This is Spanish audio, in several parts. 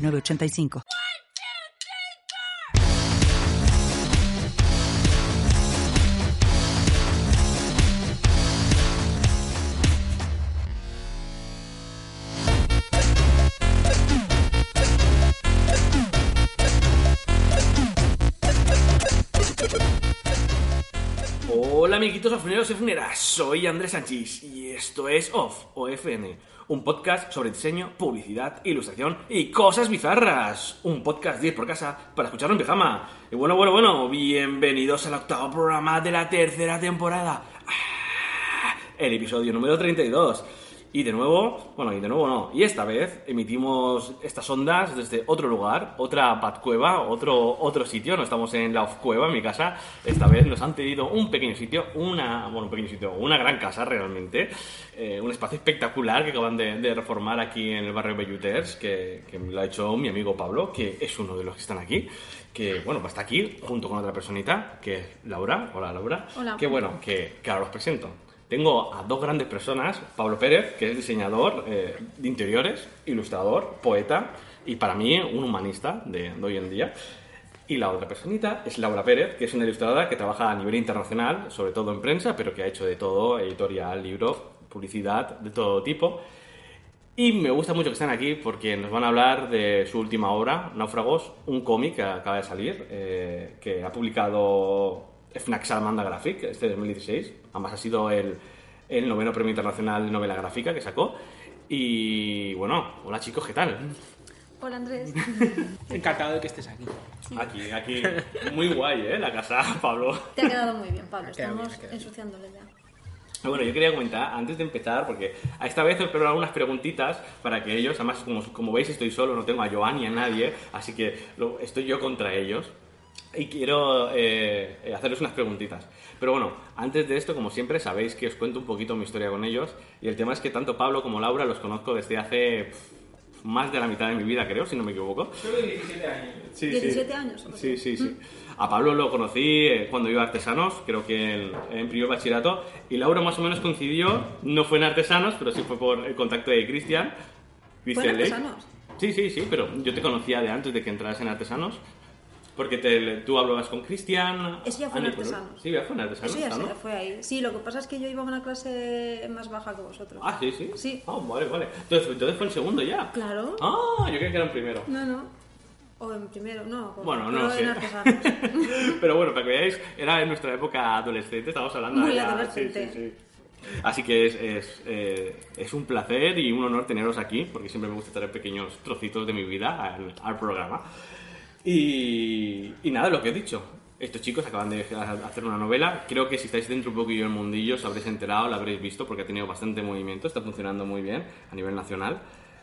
906985. Hola amiguitos afuneros y afuneras, soy Andrés Sánchez y esto es OFF o FN, un podcast sobre diseño, publicidad, ilustración y cosas bizarras. Un podcast 10 por casa para escucharlo en pijama. Y bueno, bueno, bueno, bienvenidos al octavo programa de la tercera temporada. Ah, El episodio número 32. Y de nuevo, bueno, y de nuevo no, y esta vez emitimos estas ondas desde otro lugar, otra Batcueva, otro, otro sitio, no estamos en la Cueva, en mi casa, esta vez nos han pedido un pequeño sitio, una, bueno, un pequeño sitio, una gran casa realmente, eh, un espacio espectacular que acaban de, de reformar aquí en el barrio Belluters, que, que lo ha hecho mi amigo Pablo, que es uno de los que están aquí, que bueno, está aquí junto con otra personita, que es Laura, hola Laura, Hola. que bueno, que, que ahora os presento. Tengo a dos grandes personas, Pablo Pérez, que es diseñador eh, de interiores, ilustrador, poeta y para mí un humanista de, de hoy en día. Y la otra personita es Laura Pérez, que es una ilustradora que trabaja a nivel internacional, sobre todo en prensa, pero que ha hecho de todo, editorial, libro, publicidad, de todo tipo. Y me gusta mucho que estén aquí porque nos van a hablar de su última obra, Náufragos, un cómic que acaba de salir, eh, que ha publicado FNAC Salamanda Graphic este 2016. Además ha sido el, el noveno premio internacional de novela gráfica que sacó. Y bueno, hola chicos, ¿qué tal? Hola Andrés. Encantado de que estés aquí. Aquí, aquí, muy guay, ¿eh? La casa, Pablo. Te ha quedado muy bien, Pablo. Estamos bien. ensuciándole ya. Bueno, yo quería comentar, antes de empezar, porque a esta vez os algunas preguntitas para que ellos, además, como, como veis, estoy solo, no tengo a Joan ni a nadie, así que lo- estoy yo contra ellos. Y quiero eh, hacerles unas preguntitas. Pero bueno, antes de esto, como siempre, sabéis que os cuento un poquito mi historia con ellos. Y el tema es que tanto Pablo como Laura los conozco desde hace pf, más de la mitad de mi vida, creo, si no me equivoco. Solo 17 años. Sí, 17 años, ¿o Sí, sí, sí. A Pablo lo conocí eh, cuando iba a Artesanos, creo que en, en primer bachillerato, y Laura más o menos coincidió, no fue en Artesanos, pero sí fue por el contacto de Cristian. ¿Fue Cristian en. Artesanos? Sí, sí, sí, pero yo te conocía de antes de que entraras en Artesanos, porque te- tú hablabas con Cristian. Eso ya fue en Artesanos. Sí, ya fue en Artesanos. Eso ya fue ahí. Sí, lo que pasa es que yo iba a una clase más baja que vosotros. Ah, sí, sí. Sí. Ah, vale, vale. Entonces, entonces fue en segundo ya. Claro. Ah, yo creía que era en primero. No, no. O en primero, no. Bueno, no sé. Artesanos. Pero bueno, para que veáis, era en nuestra época adolescente, estamos hablando Muy de ya- adolescente. sí, sí, sí. Así que es, es, eh, es un placer y un honor teneros aquí, porque siempre me gusta traer pequeños trocitos de mi vida al, al programa. Y, y nada, lo que he dicho. Estos chicos acaban de hacer una novela. Creo que si estáis dentro un poquillo del mundillo os habréis enterado, la habréis visto, porque ha tenido bastante movimiento, está funcionando muy bien a nivel nacional.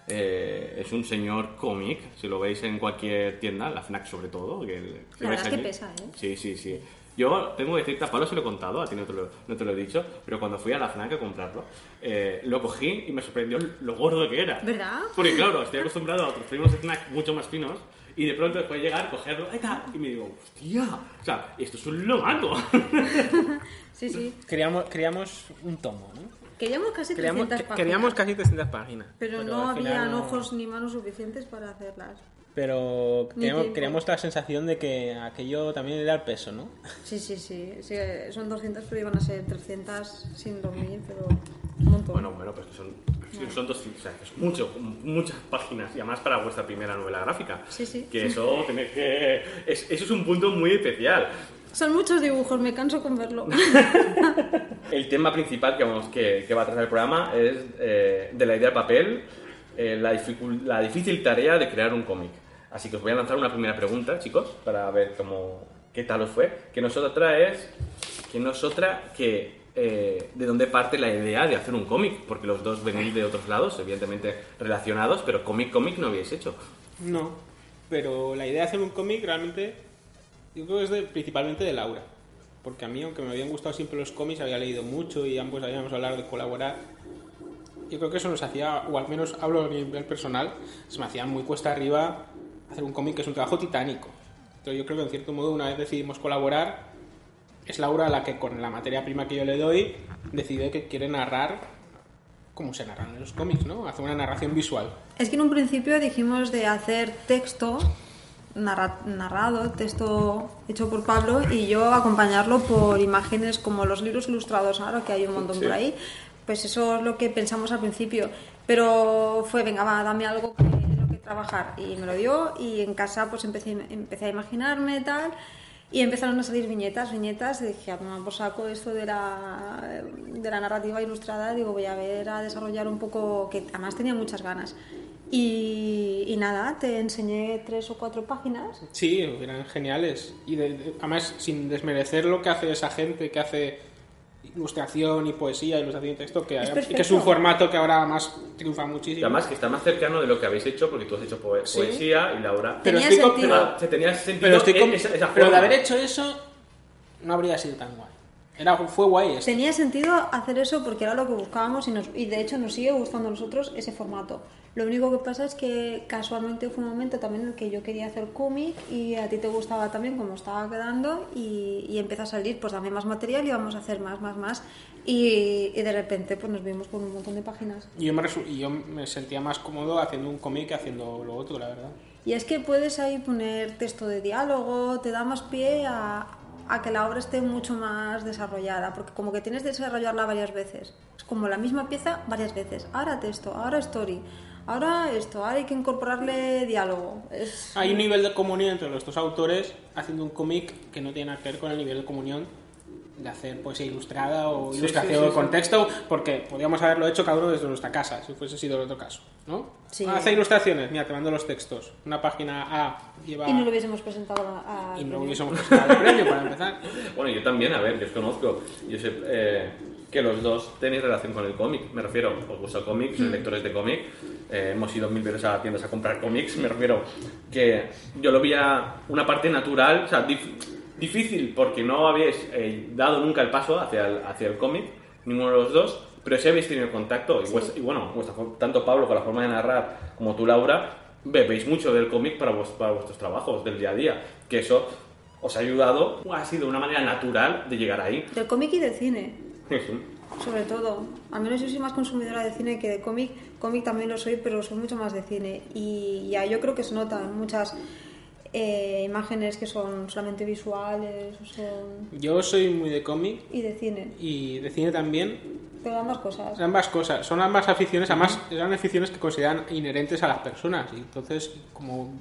Eh, es un señor cómic, si lo veis en cualquier tienda, la FNAC sobre todo. Que el- que La verdad es que pesa, ¿eh? Sí, sí, sí. Yo tengo que decirte, a Pablo se lo he contado, a ti no te lo, no te lo he dicho, pero cuando fui a la FNAC a comprarlo, eh, lo cogí y me sorprendió lo gordo que era. ¿Verdad? Porque claro, estoy acostumbrado a otros primos de FNAC mucho más finos y de pronto después llegar, cogerlo, ahí está, y me digo, hostia, o sea, esto es un lomato. Sí, sí. Queríamos, queríamos un tomo, ¿no? Queríamos casi 300 Queríamos, páginas. queríamos casi 300 páginas. Pero, no al final habían no- ojos ni manos suficientes para hacerlas. Pero teníamos, queríamos la sensación de que aquello también le da el peso, ¿no? Sí, sí, sí, sí. Son 200, pero iban a ser 300 sin dormir, pero un montón. Bueno, bueno, pues que son, son 200, o sea, que es mucho, muchas páginas, y además para vuestra primera novela gráfica. Sí, sí. Que eso, tenéis que, es- eso es un punto muy especial. Son muchos dibujos, me canso con verlo. El tema principal que, vamos, que, que va a tratar el programa es eh, de la idea al papel, eh, la, la difícil tarea de crear un cómic. Así que os voy a lanzar una primera pregunta, chicos, para ver cómo, qué tal os fue. Que no es que no es otra que eh, de dónde parte la idea de hacer un cómic, porque los dos venís de otros lados, evidentemente relacionados, pero cómic, cómic no habéis hecho. No, pero la idea de hacer un cómic realmente yo creo que es de- principalmente de Laura. Porque a mí, aunque me habían gustado siempre los cómics, había leído mucho y ambos habíamos hablado de colaborar. Yo creo que eso nos hacía, o al menos hablo a nivel personal, se me hacía muy cuesta arriba hacer un cómic que es un trabajo titánico. Entonces yo creo que en cierto modo una vez decidimos colaborar, es Laura la que con la materia prima que yo le doy decide que quiere narrar como se narran en los cómics, ¿no? Hacer una narración visual. Es que en un principio dijimos de hacer texto narra- narrado, texto hecho por Pablo y yo acompañarlo por imágenes como los libros ilustrados ahora, que hay un montón por ahí. Pues eso es lo que pensamos al principio. Pero fue, venga, va, dame algo que trabajar. Y me lo dio y en casa pues empecé, empecé a imaginarme tal. Y empezaron a salir viñetas, viñetas, y dije, ah, pues saco esto de la, de la narrativa ilustrada, digo, voy a ver, a desarrollar un poco, que además tenía muchas ganas. Y, y nada, te enseñé tres o cuatro páginas. Sí, eran geniales. Y de- de- además, sin desmerecer lo que hace esa gente que hace ilustración y poesía, ilustración y texto, que, Es que es un formato que ahora más triunfa muchísimo. Y además que está más cercano de lo que habéis hecho, porque tú has hecho Sí. poesía y Laura... pero Tenía estoy con- sentido. pero- Se tenía sentido pero estoy con- esa, esa pero de haber hecho eso, no habría sido tan guay. Era, fue guay esto. Tenía sentido hacer eso porque era lo que buscábamos y, nos, y de hecho nos sigue gustando a nosotros ese formato. Lo único que pasa es que casualmente fue un momento también en el que yo quería hacer cómic y a ti te gustaba también como estaba quedando y, y empezó a salir, pues dame más material y vamos a hacer más, más, más. Y, y de repente pues nos vimos con un montón de páginas. Y yo, me y yo me sentía más cómodo haciendo un cómic que haciendo lo otro, la verdad. Y es que puedes ahí poner texto de diálogo, te da más pie a, a que la obra esté mucho más desarrollada, porque como que tienes que desarrollarla varias veces. Es como la misma pieza varias veces. Ahora texto, ahora story, ahora esto, ahora hay que incorporarle diálogo. Es... Hay un nivel de comunión entre los dos autores haciendo un cómic que no tiene nada que ver con el nivel de comunión de hacer poesía ilustrada o Sí, ilustración sí, sí, sí. con texto, porque podríamos haberlo hecho cada uno desde nuestra casa, si fuese sido el otro caso, ¿no? Sí. Hace ilustraciones, mira, te mando los textos. Una página A lleva... Y no lo hubiésemos presentado a... y no hubiésemos presentado el premio para empezar. Bueno, yo también, a ver, yo os conozco. Yo sé eh, que los dos tenéis relación con el cómic. Me refiero, os gusta el cómic, sois lectores de cómic. eh, hemos ido mil veces a tiendas a comprar cómics. Me refiero que yo lo veía una parte natural, o sea, dif- difícil porque no habíais eh, dado nunca el paso hacia el, hacia el cómic, ninguno de los dos. Pero sí habéis tenido contacto. Y, y bueno, vuestra tanto Pablo con la forma de narrar como tú, Laura, bebéis mucho del cómic para, para vuestros trabajos del día a día. Que eso os ha ayudado, ha sido una manera natural de llegar ahí. Del cómic y del cine. Sí. Sobre todo. Al menos yo soy más consumidora de cine que de cómic. Cómic también lo soy, pero soy mucho más de cine. Y ya yo creo que se notan muchas eh, imágenes que son solamente visuales son... Yo soy muy de cómic y de cine. y de cine también. Pero ambas cosas. Ambas cosas, son ambas aficiones, además eran aficiones que consideran inherentes a las personas. Y entonces, como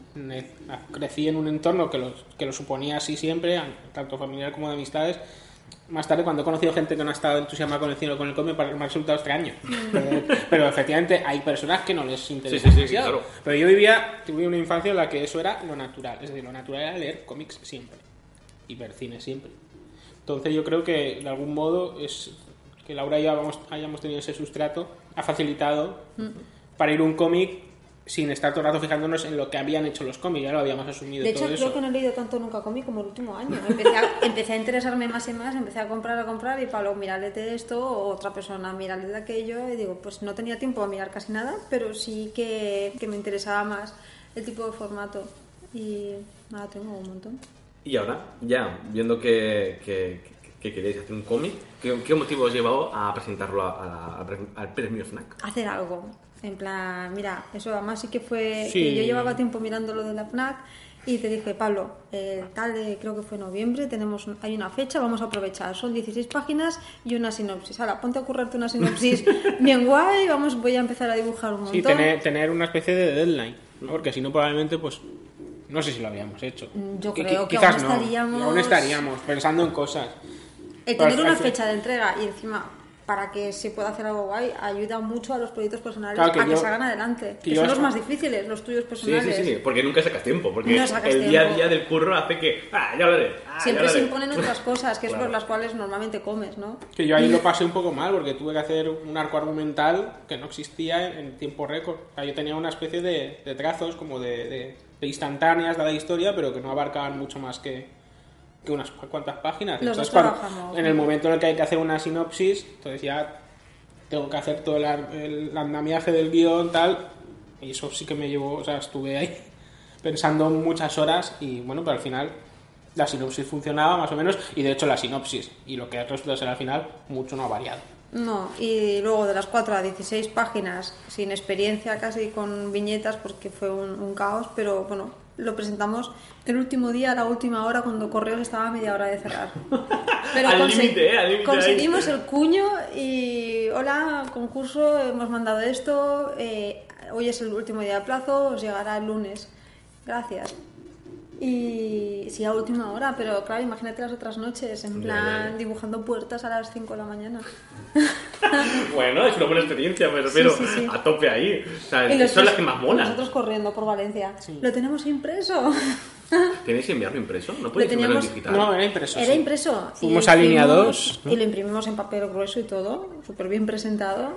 crecí en un entorno que lo, que lo suponía así siempre, tanto familiar como de amistades, más tarde cuando he conocido gente que no ha estado entusiasmada con el cine o con el cómic, me ha resultado extraño. Pero, pero efectivamente hay personas que no les interesa Sí, sí, sí, claro. Pero yo vivía, tuve una infancia en la que eso era lo natural. Es decir, lo natural era leer cómics siempre y ver cine siempre. Entonces yo creo que de algún modo es que Laura y yo hayamos, hayamos tenido ese sustrato ha facilitado para ir a un cómic sin estar todo el rato fijándonos en lo que habían hecho los cómics, ya lo habíamos asumido De hecho, todo creo eso. que no he leído tanto nunca cómic como el último año. Empecé a, empecé a interesarme más y más, empecé a comprar, a comprar y Pablo, mírale de esto, o otra persona, mírale de aquello. Y digo, pues no tenía tiempo a mirar casi nada, pero sí que, que me interesaba más el tipo de formato. Y nada, tengo un montón. Y ahora, ya, viendo que, que, que queréis hacer un cómic, ¿qué, qué motivo os llevó a presentarlo a- a- al premio FNAC? Hacer algo. En plan, mira, eso además sí que fue Sí. que yo llevaba tiempo mirando lo de la FNAC y te dije, Pablo, eh, tal, de- creo que fue noviembre, tenemos hay una fecha, vamos a aprovechar. Son 16 páginas y una sinopsis. Ahora, ponte a currarte una sinopsis bien guay, vamos, voy a empezar a dibujar un montón. Sí, tener, tener una especie de deadline, ¿no? porque si no probablemente pues no sé si lo habíamos hecho. Mm, yo creo que aún no, estaríamos- aún estaríamos pensando en cosas. El Pero tener una fecha de entrega y encima para que se pueda hacer algo guay, ayuda mucho a los proyectos personales Claro, que a que yo- salgan adelante. que Que son los más difíciles, los tuyos Sí, personales. sí, sí, porque nunca sacas tiempo, porque No sacas el día a tiempo. día del curro hace que, ah, ya lo haré, ah, Siempre ya lo se haré. imponen otras cosas, que es Claro. por las cuales normalmente comes, ¿no? Que yo ahí lo pasé un poco mal porque tuve que hacer un arco argumental que no existía en, en tiempo récord. O sea, yo tenía una especie de, de trazos como de, de- de instantáneas de la historia, pero que no abarcaban mucho más que, que unas cuantas páginas. Los Entonces, cuando- trabajamos. en el momento en el que hay que hacer una sinopsis, entonces ya tengo que hacer todo el, el andamiaje del guion, tal. Y eso sí que me llevó, o sea, estuve ahí pensando muchas horas y bueno, pero al final la sinopsis funcionaba más o menos y de hecho la sinopsis y lo que resulta ser al final mucho no ha variado. No, y luego de las 4 a 16 páginas, sin experiencia casi con viñetas, porque fue un, un caos, pero bueno, lo presentamos el último día, a la última hora, cuando Correos estaba a media hora de cerrar. Pero Al conse- límite, ¿eh? Al límite ahí. conseguimos el cuño y hola, concurso, hemos mandado esto, eh, hoy es el último día de plazo, os llegará el lunes. Gracias. Y sí, a última hora, pero claro, imagínate las otras noches, en plan ya, ya. dibujando puertas a las 5 de la mañana. Bueno, es una buena experiencia, me refiero sí, sí. a tope ahí. O sea, Y los son las que más molan. Nosotros corriendo por Valencia. Lo tenemos impreso. ¿Tenéis que enviarlo impreso? ¿No Lo podéis enviarlo en teníamos- digital? No, era impreso. Era sí. impreso. Fuimos lo a línea imprimimos- 2, ¿no? Y lo imprimimos en papel grueso y todo, súper bien presentado,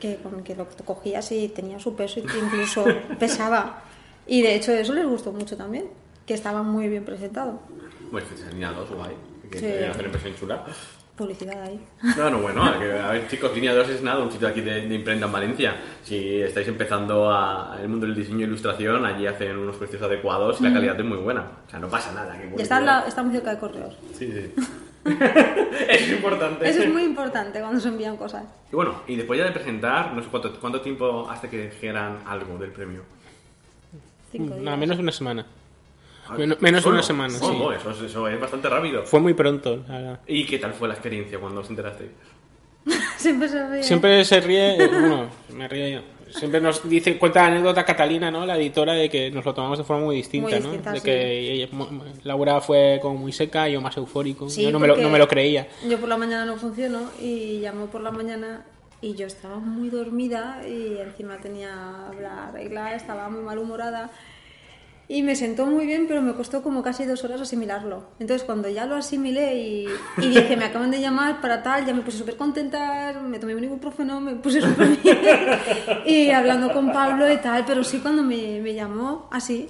que, con que lo cogías y tenía su peso y que incluso pesaba. Y de hecho eso les gustó mucho también, que estaba muy bien presentado. Bueno, es que línea 2, guay. Que Sí. te hacen impresión chula. Publicidad ahí. No, no, bueno, a que- a ver chicos, Línea 2 es nada, un sitio aquí de, de imprenta en Valencia. Si estáis empezando a, en el mundo del diseño e ilustración, allí hacen unos precios adecuados y la calidad es muy buena. O sea, no pasa nada. que Y está, lado- está muy cerca de correos. Sí, sí. es importante. Eso es muy importante cuando se envían cosas. Y bueno, y después ya de presentar, no sé cuánto, cuánto tiempo hasta que dijeran algo del premio. Cinco Nada, días. menos de una semana. Men- menos de una semana, sí. Oh, eso, es- eso es bastante rápido. Fue muy pronto. la. ¿Y qué tal fue la experiencia cuando os enterasteis? Siempre se ríe. Siempre se ríe, eh, bueno, me río yo. Siempre nos dice, cuenta la anécdota Catalina, ¿no? La editora, de que nos lo tomamos de forma muy distinta, Muy ¿no? distinta, de sí. que ella- Laura fue como muy seca, yo más eufórico. Sí, yo no me, lo, no me lo creía. Yo por la mañana no funciono y llamó por la mañana y yo estaba muy dormida y encima tenía la regla, estaba muy malhumorada y me sentó muy bien, pero me costó como casi dos horas asimilarlo. Entonces cuando ya lo asimilé y, y dije, me acaban de llamar para tal, ya me puse súper contenta, me tomé un ibuprofeno, me puse súper bien y hablando con Pablo y tal, pero sí cuando me, me llamó así,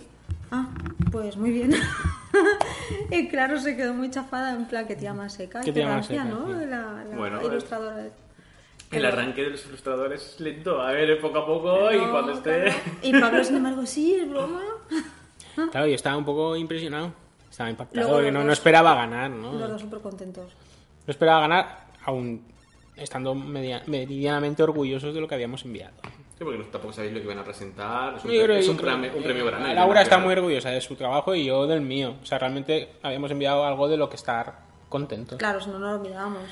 ah, pues muy bien. y claro, se quedó muy chafada, en plan, que tía más seca. Qué Qué tía más gracia, seca, ¿no? sí. La, la Bueno, ilustradora. El arranque de los ilustradores es lento. A ver, poco a poco y No, cuando esté... claro. Y Pablo, sin embargo, sí, es broma. Claro, yo estaba un poco impresionado. Estaba impactado, Luego no, dos- no esperaba ganar, ¿no? Los dos súper contentos. No esperaba ganar, aún estando media- medianamente orgullosos de lo que habíamos enviado. Sí, porque no- tampoco sabéis lo que van a presentar. Es un, Yo creo- es un, creo- premio, un premio grande. Laura está muy orgullosa de su trabajo y yo del mío. O sea, realmente habíamos enviado algo de lo que estar contentos. Claro, si no, no lo mirábamos.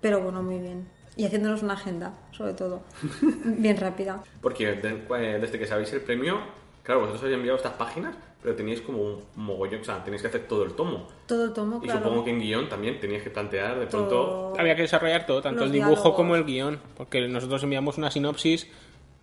Pero bueno, muy bien. Y haciéndonos una agenda, sobre todo. Bien rápida. Porque eh, desde que sabéis el premio, claro, vosotros habéis enviado estas páginas, pero teníais como un mogollón, o sea, tenéis que hacer todo el tomo. Todo el tomo, Y claro. supongo que en guion también teníais que plantear de pronto... Todo. Había que desarrollar todo, tanto Los el dibujo diálogos. como el guion, porque nosotros enviamos una sinopsis.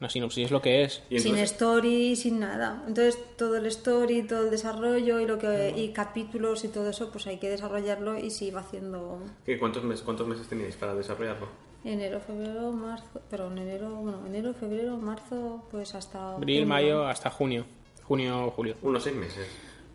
Una sinopsis es lo que es. Y sin story, sin nada. Entonces todo el story, todo el desarrollo y lo que y capítulos y todo eso, pues hay que desarrollarlo y se iba haciendo ¿qué- ¿cuántos, meses, ¿Cuántos meses teníais para desarrollarlo? enero, febrero, marzo, pero en enero, bueno, enero, febrero, marzo, pues hasta Abril, junio. mayo, hasta junio. Junio, julio. Unos seis meses.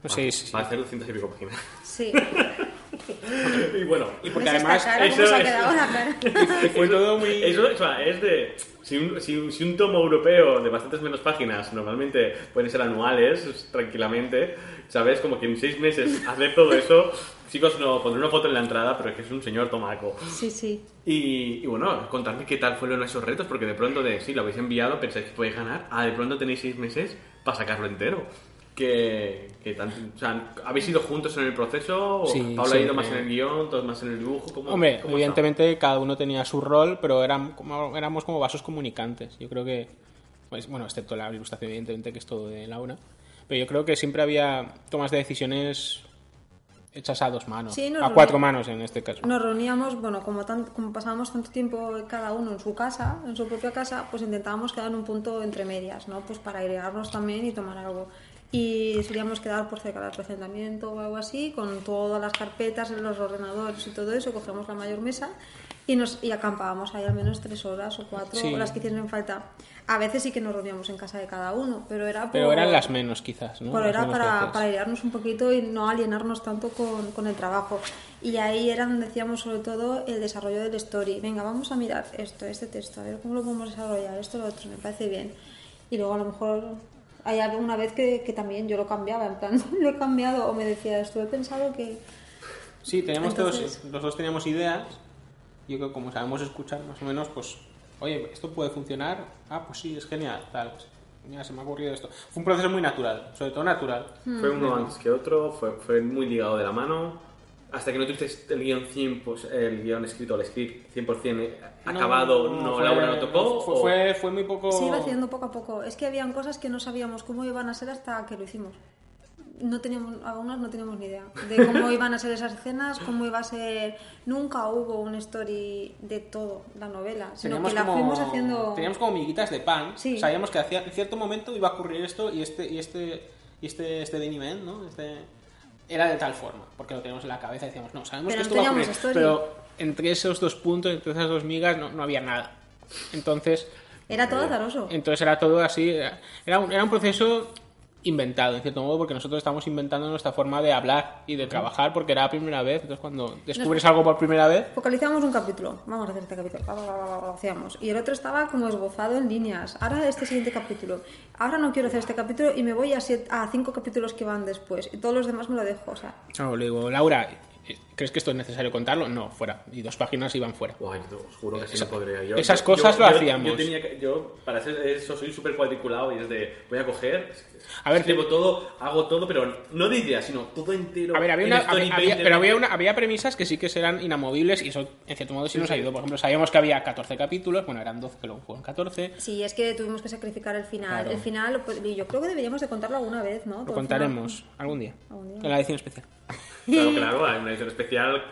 No sé, sí, sí. Para hacer 200 y pico páginas. Sí. y bueno, Y porque ¿Ves esta además eso ¿Cómo se ha es- quedado la cara? fue todo muy... Eso o sea, es de. Si un, si, un, si un tomo europeo de bastantes menos páginas, normalmente pueden ser anuales, tranquilamente, ¿sabes? Como que en seis meses hacer todo eso. Chicos, no pondré una foto en la entrada, pero es que es un señor tomaco. Sí, sí. Y, y bueno, contadme qué tal fueron esos retos, porque de pronto de sí, lo habéis enviado, pensáis que podéis ganar, ah, de pronto tenéis seis meses para sacarlo entero. Que, que tan- o sea, ¿habéis ido juntos en el proceso? ¿O Sí, Paula ha ido más en el guion, todos más en el dibujo? ¿Cómo, Hombre, cómo está? evidentemente cada uno tenía su rol, pero eran como, éramos como vasos comunicantes. Yo creo que, pues, bueno, excepto la ilustración, evidentemente, que es todo de Laura. Pero yo creo que siempre había tomas de decisiones hechas a dos manos. Sí, a cuatro manos en este caso. Nos reuníamos, bueno, como, tan- como pasábamos tanto tiempo cada uno en su casa, en su propia casa, pues intentábamos quedar en un punto entre medias, ¿no? Pues para airearnos también y tomar algo. Y solíamos quedar por cerca del recentamiento o algo así, con todas las carpetas en los ordenadores y todo eso, cogíamos la mayor mesa y, nos, y acampábamos ahí al menos tres horas o cuatro, Sí. o las que hiciesen falta. A veces sí que nos reuníamos en casa de cada uno, pero era por... Pero eran las menos, quizás, ¿no? Pero era para, para airearnos un poquito y no alienarnos tanto con, con el trabajo. Y ahí era donde decíamos sobre todo el desarrollo del story. Venga, vamos a mirar esto, este texto, a ver cómo lo podemos desarrollar, esto, lo otro, me parece bien. Y luego a lo mejor hay alguna vez que, que también yo lo cambiaba, en plan, lo he cambiado o me decía, esto he pensado que... Sí, teníamos Entonces- todos, los dos teníamos ideas. Yo creo que como sabemos escuchar más o menos, pues, oye, esto puede funcionar. Ah, pues sí, es genial, tal. Mira, se me ha ocurrido esto. Fue un proceso muy natural, sobre todo natural. Fue uno antes que otro, fue, fue muy ligado de la mano. Hasta que no tuviste el guion 100, pues, el guion escrito, el script 100% acabado, no, fue- Laura lo tocó. Fue, o- fue, fue muy poco. Se iba haciendo poco a poco. Es que habían cosas que no sabíamos cómo iban a ser hasta que lo hicimos. No teníamos, algunas no teníamos ni idea de cómo iban a ser esas escenas, cómo iba a ser. Nunca hubo un story de todo la novela, sino Teníamos que la como, fuimos haciendo. teníamos como miguitas de pan. Sí. Sabíamos que hacia, en cierto momento iba a ocurrir esto y este y este y este este ¿no? Este era de tal forma, porque lo teníamos en la cabeza y decíamos, no, sabemos Pero que no esto va a ocurrir, story. pero entre esos dos puntos, entre esas dos migas no, no había nada. Entonces, Era todo azaroso. entonces era todo así, era un, era un proceso inventado, en cierto modo, porque nosotros estamos inventando nuestra forma de hablar y de trabajar, porque era la primera vez. Entonces, cuando descubres algo por primera vez, Focalizamos un capítulo. Vamos a hacer este capítulo. Lo hacíamos. Y el otro estaba como esbozado en líneas. Ahora este siguiente capítulo. Ahora no quiero hacer este capítulo y me voy a, siete- a cinco capítulos que van después. Y todos los demás me lo dejo. O sea, no, le digo, Laura, ¿crees que esto es necesario contarlo? No, fuera. Y dos páginas iban fuera. Guay, no, os juro que sí Esa- no podría. Yo, esas cosas yo- lo yo- hacíamos. Yo, tenía que- yo, para hacer eso, soy súper cuadriculado y es de, voy a coger, A ver, escribo todo, hago todo, pero no de idea, sino todo entero. A ver, había en una, había- había- 20, pero había, una, había premisas que sí que eran inamovibles y eso, en cierto modo, sí nos ayudó. Por ejemplo, sabíamos que había 14 capítulos, bueno, eran 12, que luego fueron 14. Sí, es que tuvimos que sacrificar el final. Claro. El final, pues, y yo creo que deberíamos de contarlo alguna vez, ¿no? Lo contaremos algún día, Algún día. en la edición especial. Claro, claro, hay una edición especial,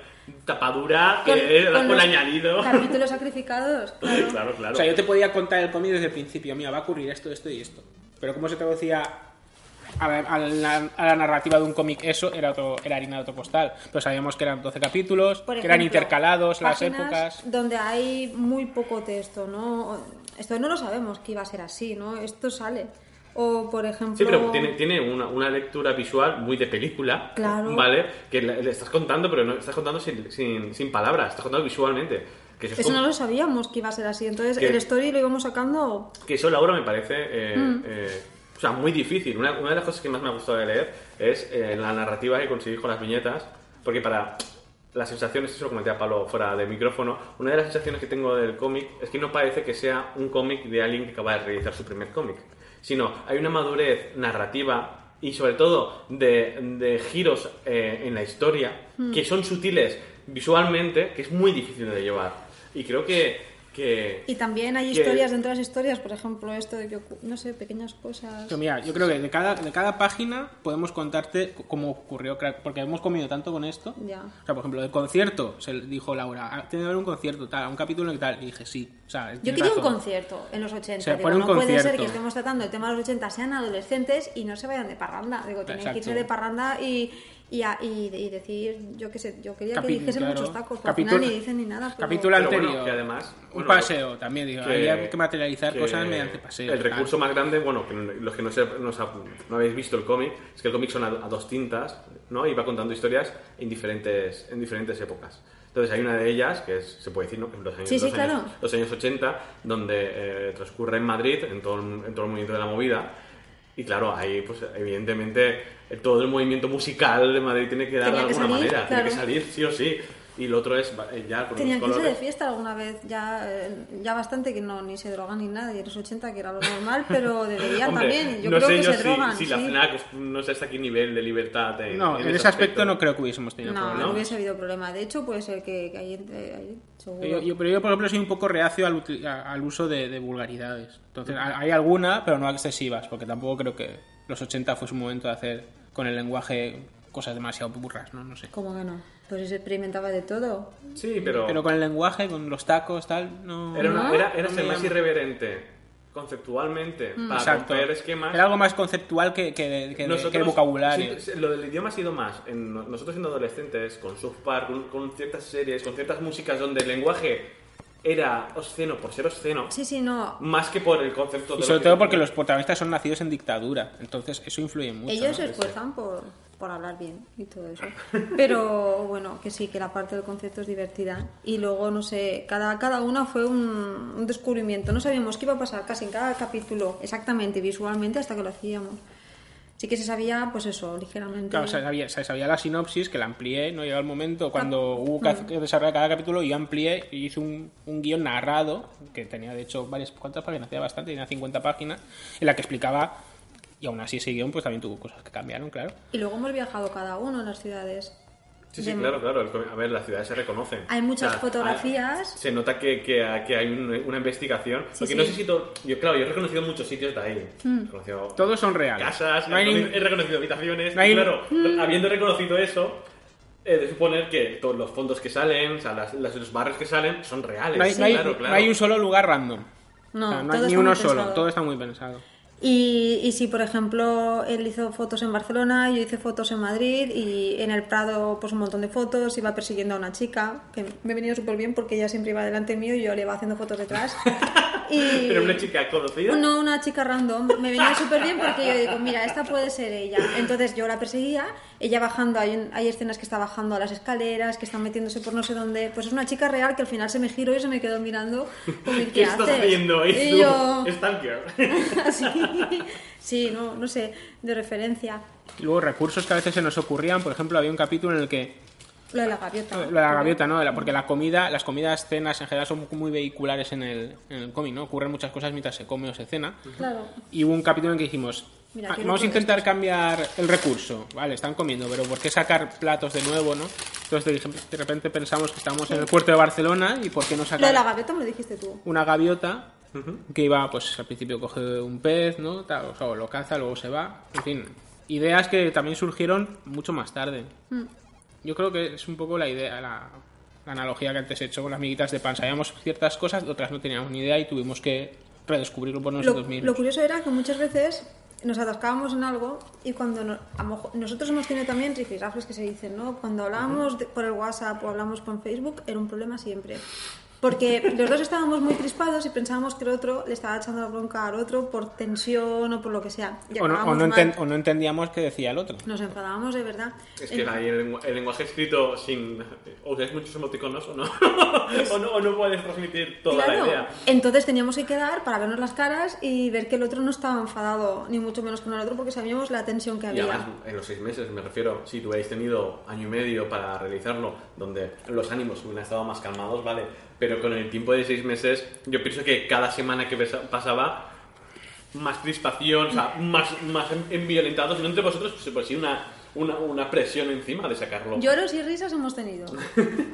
tapadura, que Con- es con con los añadido. Capítulos sacrificados. Claro. Claro, claro. O sea, yo te podía contar el cómic desde el principio, mira, va a ocurrir esto, esto y esto. Pero cómo se traducía a la, a la- a la narrativa de un cómic eso, era, otro, era harina de otro costal. Pero sabíamos que eran 12 capítulos, Por que eran ejemplo, intercalados las épocas. Donde hay muy poco texto, ¿no? Esto no lo sabemos que iba a ser así, ¿no? Esto sale. O, por ejemplo. Sí, pero tiene, tiene una, una lectura visual muy de película, Claro. ¿vale? Que le, le estás contando, pero no estás contando sin, sin, sin palabras, estás contando visualmente. Que eso, es Eso como- no lo sabíamos que iba a ser así. Entonces, Que- el story lo íbamos sacando. que eso Laura me parece eh, Mm. eh, o sea muy difícil una, una de las cosas que más me ha gustado de leer es eh, la narrativa que conseguís con las viñetas porque para las sensaciones eso lo comenté a Pablo fuera del micrófono una de las sensaciones que tengo del cómic es que no parece que sea un cómic de alguien que acaba de realizar su primer cómic sino hay una madurez narrativa y sobre todo de, de giros eh, en la historia Mm. que son sutiles visualmente que es muy difícil de llevar y creo que, que Y también hay que- historias dentro de las historias, por ejemplo, esto de que, no sé, pequeñas cosas. Pero mira, yo creo que de cada, de cada página podemos contarte cómo ocurrió, porque hemos comido tanto con esto. Ya. O sea, por ejemplo, del concierto, se le dijo Laura, "Ah, tiene que haber un concierto, tal, un capítulo y tal. Y dije, sí. O sea, Yo quería un razón. concierto en los 80. Se Digo, pone un no puede ser concierto. que estemos tratando el tema de los 80, sean adolescentes y no se vayan de parranda. Digo, tienen que irse Exacto. de parranda y, y, a- y- y decir, yo qué sé, yo quería Capi- que dijesen claro. muchos tacos, pero al Capítulo- final ni dicen ni nada. pero- capítulo Pero bueno, anterior. que además, un bueno, paseo también, digo. que- Había que materializar que cosas mediante paseo. El tal. recurso más grande, bueno, que los que no, se- no, sa- no habéis visto el cómic, es que el cómic son a, a dos tintas, ¿no? Y va contando historias en diferentes, en diferentes épocas. Entonces hay una de ellas, que es, se puede decir, ¿no? Los años, Sí, sí, los años, claro. los años 80, donde eh, transcurre en Madrid, en todo, el, en todo el movimiento de la movida. Y claro, ahí, pues evidentemente, todo el movimiento musical de Madrid tiene que dar de alguna salir, manera, tiene que salir, sí o sí. Y lo otro es eh, ya con Tenían que irse de fiesta alguna vez, ya, eh, ya bastante que no ni se drogan ni nada, y en los 80 que era lo normal, pero deberían Hombre, también. Yo no creo sé que yo se si, drogan. si la sí. FNAC no sé hasta qué nivel de libertad en, No, en, ese aspecto, no creo que hubiésemos tenido No, problema. no hubiese habido problema. De hecho, puede ser que, que ahí. Ahí, seguro. Yo, yo- pero yo, por ejemplo, soy un poco reacio al, al uso de, de vulgaridades. Entonces, hay alguna, pero no excesivas, porque tampoco creo que los 80 fuese un momento de hacer con el lenguaje cosas demasiado burras, ¿no? No sé. ¿Cómo que no? Pues se experimentaba de todo. Sí, pero, Pero con el lenguaje, con los tacos, tal, no... era, una- era, era No ser más irreverente conceptualmente para Exacto. romper esquemas. Era algo más conceptual que, que, que Nosotros- que de vocabulario. sí, lo del idioma ha sido más. En, nosotros siendo adolescentes, con South Park, con, con ciertas series, con ciertas músicas donde el lenguaje era obsceno por ser obsceno, Sí, sí, no. más que por el concepto de Y sobre que- todo porque los protagonistas son nacidos en dictadura, entonces eso influye mucho. Ellos ¿no? se esfuerzan por, por hablar bien y todo eso. Pero bueno, que sí, que la parte del concepto es divertida. Y luego, no sé, cada, cada una fue un, un descubrimiento. No sabíamos qué iba a pasar casi en cada capítulo, exactamente, visualmente, hasta que lo hacíamos. Sí que se sabía, pues eso, ligeramente. Claro, se sabía, se sabía la sinopsis, que la amplié, no llegó el momento cuando Ah. hubo que que desarrollar cada capítulo, yo amplié y hice un, un guion narrado, que tenía de hecho varias, ¿cuántas páginas? Tenía bastante, tenía 50 páginas, en la que explicaba, y aún así ese guion pues también tuvo cosas que cambiaron, claro. Y luego hemos viajado cada uno en las ciudades. Sí, sí, de- claro, claro. A ver, las ciudades se reconocen. Hay muchas fotografías. hay- se nota que, que, que hay un- una investigación. Sí, porque sí. no sé si todo. Yo, claro, yo he reconocido muchos sitios de ahí. Mm. He reconocido Todos son reales. casas, No hay he, reconocido habitaciones. No hay- y claro, Mm. habiendo reconocido eso, he de suponer que todos los fondos que salen, o sea, las- las- los barrios que salen, son reales. no hay, no hay- claro, claro. no hay un solo lugar random. No, O sea, no hay ni uno solo, todo está muy pensado. Y, y si, por ejemplo, él hizo fotos en Barcelona, yo hice fotos en Madrid y en el Prado, pues un montón de fotos, iba persiguiendo a una chica, que me venía súper bien porque ella siempre iba delante mío y yo le iba haciendo fotos detrás. Y... Pero una chica conocida. No, una chica random. Me venía súper bien porque yo digo, mira, esta puede ser ella. Entonces yo la perseguía, ella bajando, hay, hay escenas que está bajando a las escaleras, que está metiéndose por no sé dónde. Pues es una chica real que al final se me giró y se me quedó mirando. Como, ¿qué, ¿Qué estás haces? haciendo? Y Y tú, yo... Sí, sí, no, no sé, de referencia. Y luego recursos que a veces se nos ocurrían, por ejemplo, había un capítulo en el que Lo de la gaviota. Lo de la gaviota, ¿no? Porque la comida, las comidas, cenas en general son muy vehiculares en el, en el cómic, ¿no? Ocurren muchas cosas mientras se come o se cena. Claro. Y hubo un capítulo en que dijimos, Mira, "Ah, vamos a lo intentar cambiar el recurso. Vale, están comiendo, pero ¿por qué sacar platos de nuevo, no? Entonces de, repente pensamos que estamos en el puerto de Barcelona y ¿por qué no Lo de sacar la gaviota me lo dijiste tú. una gaviota que iba, pues al principio coge un pez, ¿no? Tal, o sea, lo caza, luego se va. En fin, ideas que también surgieron mucho más tarde. Mm. Yo creo que es un poco la idea, la, la analogía que antes he hecho con las miguitas de pan. Sabíamos ciertas cosas, otras no teníamos ni idea y tuvimos que redescubrirlo por Lo, nosotros mismos. lo curioso era que muchas veces nos atascábamos en algo y cuando no- a mejor- nosotros hemos tenido también rifirrafes que se dicen, ¿no? Cuando hablábamos de- por el WhatsApp o hablamos por Facebook era un problema siempre. Porque los dos estábamos muy crispados y pensábamos que el otro le estaba echando la bronca al otro por tensión o por lo que sea. Y o, no, o, no enten- o no entendíamos qué decía el otro. Nos enfadábamos de verdad. Es que En- ahí el, lengu- el lenguaje escrito sin... O usáis muchos emoticonos o no. o no. O no puedes transmitir toda Claro, la idea. entonces teníamos que quedar para vernos las caras y ver que el otro no estaba enfadado, ni mucho menos con el otro, porque sabíamos la tensión que Y había. además, en los seis meses, me refiero, si tú habéis tenido año y medio para realizarlo, donde los ánimos hubieran estado más calmados, ¿vale? Pero con el tiempo de seis meses, yo pienso que cada semana que pasaba, más crispación, o sea, más, más enviolentados, no entre vosotros, pues, pues sí, una, una, una presión encima de sacarlo. Lloros y risas hemos tenido.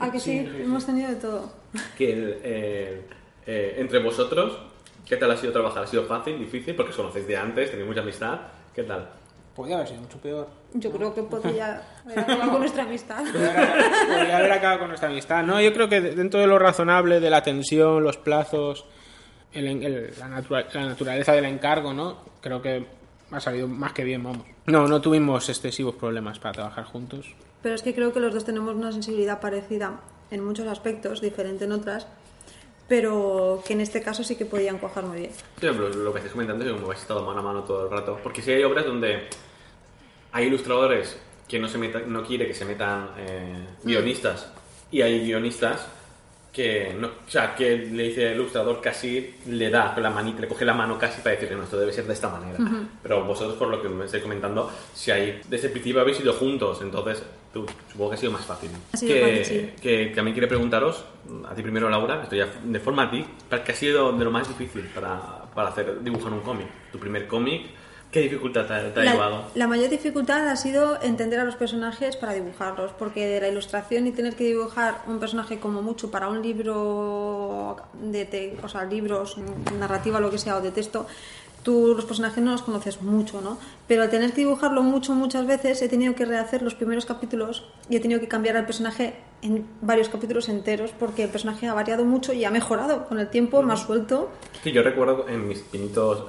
¿A que sí? Hemos tenido de todo. Que el, el, eh, entre vosotros, ¿qué tal ha sido trabajar? ¿Ha sido fácil, difícil? Porque os conocéis de antes, tenéis mucha amistad. ¿Qué tal? Podría haber sido mucho peor. Yo creo que podría haber acabado con nuestra amistad. Podría haber acabado con nuestra amistad. No, yo creo que dentro de lo razonable, de la tensión, los plazos, el- el- la, natura- la naturaleza del encargo, ¿no? Creo que ha salido más que bien, vamos. No, no tuvimos excesivos problemas para trabajar juntos. Pero es que creo que los dos tenemos una sensibilidad parecida en muchos aspectos, diferente en otras, pero que en este caso sí que podían cuajar muy bien. Sí, lo, lo que estáis comentando es que como habéis estado mano a mano todo el rato. Porque si hay obras donde hay ilustradores que no se metan, no quiere que se metan eh, guionistas y hay guionistas que no, o sea, que le dice el ilustrador casi le da con la manita, le coge la mano casi para decirle no, esto debe ser de esta manera. Pero vosotros por lo que me estáis comentando, si hay desde el principio habéis ido juntos, entonces supongo que ha sido más fácil. Ha sido que, fácil, sí. que también quiere preguntaros, a ti primero Laura, esto ya de forma a ti, ¿qué ha sido de lo más difícil para, para hacer dibujar un cómic? Tu primer cómic, ¿qué dificultad te, ha- te ha llevado? La, la mayor dificultad ha sido entender a los personajes para dibujarlos, porque de la ilustración y tener que dibujar un personaje como mucho para un libro de te- o sea, libros, narrativa, lo que sea, o de texto, tú los personajes no los conoces mucho, ¿no? Pero al tener que dibujarlo mucho, muchas veces, he tenido que rehacer los primeros capítulos y he tenido que cambiar al personaje en varios capítulos enteros porque el personaje ha variado mucho y ha mejorado con el tiempo, más suelto. Sí, yo recuerdo en mis pinitos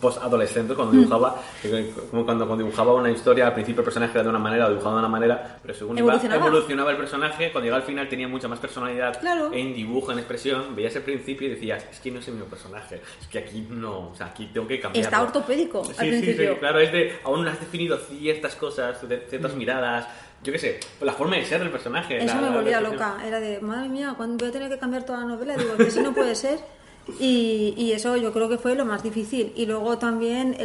post-adolescentes cuando dibujaba, que como cuando, cuando dibujaba una historia, al principio el personaje era de una manera, o dibujaba de una manera, pero según iba- Evolucionaba. evolucionaba el personaje, cuando llegaba al final tenía mucha más personalidad Claro. en dibujo, en expresión, veías el principio y decías, es que no es el mismo personaje, es que aquí no, o sea, aquí tengo que cambiar. Está ortopédico al Sí, sí, principio. sí, claro, es de, aún no has definido ciertas cosas, ciertas miradas, yo qué sé, la forma de ser del personaje. Eso la- me la volvía descripción. loca. Era de, madre mía, ¿cuándo voy a tener que cambiar toda la novela? Digo, que eso no puede ser. Y, y eso yo creo que fue lo más difícil. Y luego también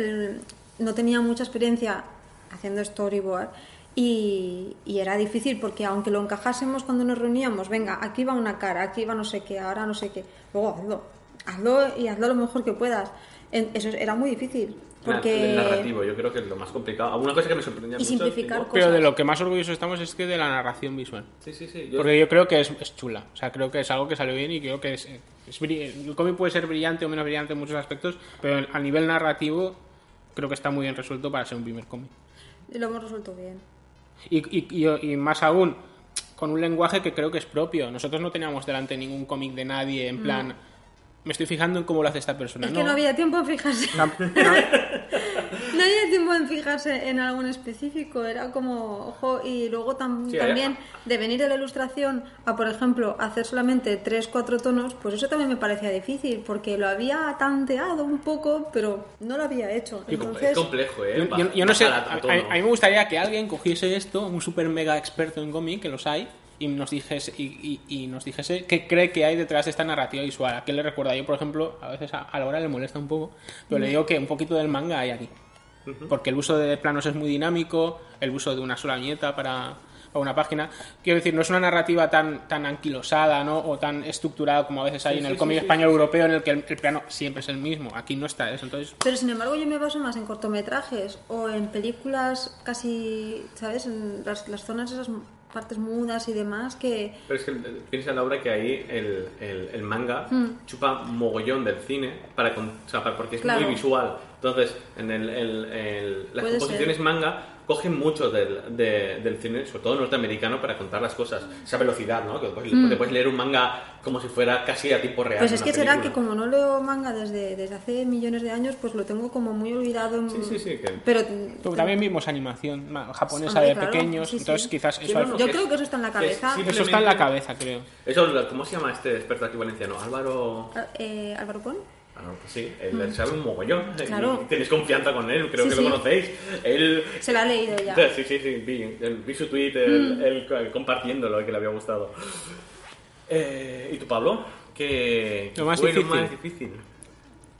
no tenía mucha experiencia haciendo storyboard. Y, y era difícil porque aunque lo encajásemos cuando nos reuníamos, venga, aquí va una cara, aquí va no sé qué, ahora no sé qué, luego hazlo, hazlo y hazlo lo mejor que puedas. Eso era muy difícil. Porque... El narrativo, yo creo que es lo más complicado. Alguna cosa que me sorprendía Y mucho. simplificar tipo- Pero de cosas. lo que más orgullosos estamos es que de la narración visual. Sí, sí, sí. yo- Porque yo creo que es, es chula. O sea, creo que es algo que salió bien y creo que es, el cómic puede ser brillante o menos brillante en muchos aspectos, pero a nivel narrativo creo que está muy bien resuelto para ser un primer cómic. Lo hemos resuelto bien. Y, y- y- y más aún, con un lenguaje que creo que es propio. Nosotros no teníamos delante ningún cómic de nadie en plan, me estoy fijando en cómo lo hace esta persona. Es que no había tiempo en fijarse. No, no. No había tiempo en fijarse en algo en específico, era como, ojo, y luego tam- Sí, también de venir de la ilustración a, por ejemplo, hacer solamente tres, cuatro tonos, pues eso también me parecía difícil, porque lo había tanteado un poco, pero no lo había hecho. Es Entonces, complejo, ¿eh? Yo, yo- yo no sé, a mí me gustaría que alguien cogiese esto, un super mega experto en cómic, que los hay, y nos dijese, y, y- y nos dijese qué cree que hay detrás de esta narrativa visual. ¿A qué le recuerda? Yo, por ejemplo, a veces a, a Laura le molesta un poco, pero le digo que un poquito del manga hay aquí. Porque el uso de planos es muy dinámico, el uso de una sola viñeta para, para una página. Quiero decir, no es una narrativa tan, tan anquilosada ¿no? o tan estructurada como a veces hay Sí, en el sí, cómic sí, español europeo, en el que el, el plano siempre es el mismo. Aquí no está eso. Entonces, Pero sin embargo yo me baso más en cortometrajes o en películas casi, ¿sabes? En las, las zonas, esas partes mudas y demás que... Pero es que piensa Laura que ahí el, el, el manga Mm. chupa mogollón del cine para, o sea, para- porque es Claro. muy visual. Entonces, en el, el- el- las Puede composiciones ser. manga cogen mucho del, de- del cine, sobre todo norteamericano, para contar las cosas. Esa velocidad, ¿no? Que puedes, te puedes leer un manga como si fuera casi a tiempo real. Mm. Pues es que será que como no leo manga desde, desde hace millones de años, pues lo tengo como muy olvidado. Sí, sí, sí, que- Pero pero también vimos animación ma- japonesa Hombre, de claro, pequeños, sí, sí. entonces quizás eso, yo creo es- que eso está en la es cabeza. simple- eso está en la cabeza, creo. Eso, ¿cómo se llama este experto aquí valenciano? Álvaro... Eh, Álvaro Pon. Ah, pues sí, él sabe un mogollón. Claro. Tenéis confianza con él, creo Sí, que sí. lo conocéis. Él... Se la ha leído ya. Sí, sí, sí, vi, el- vi su tweet, el, el- el compartiéndolo, que le había gustado. Eh, ¿Y tú, Pablo? ¿Qué Lo más fue difícil. lo más difícil?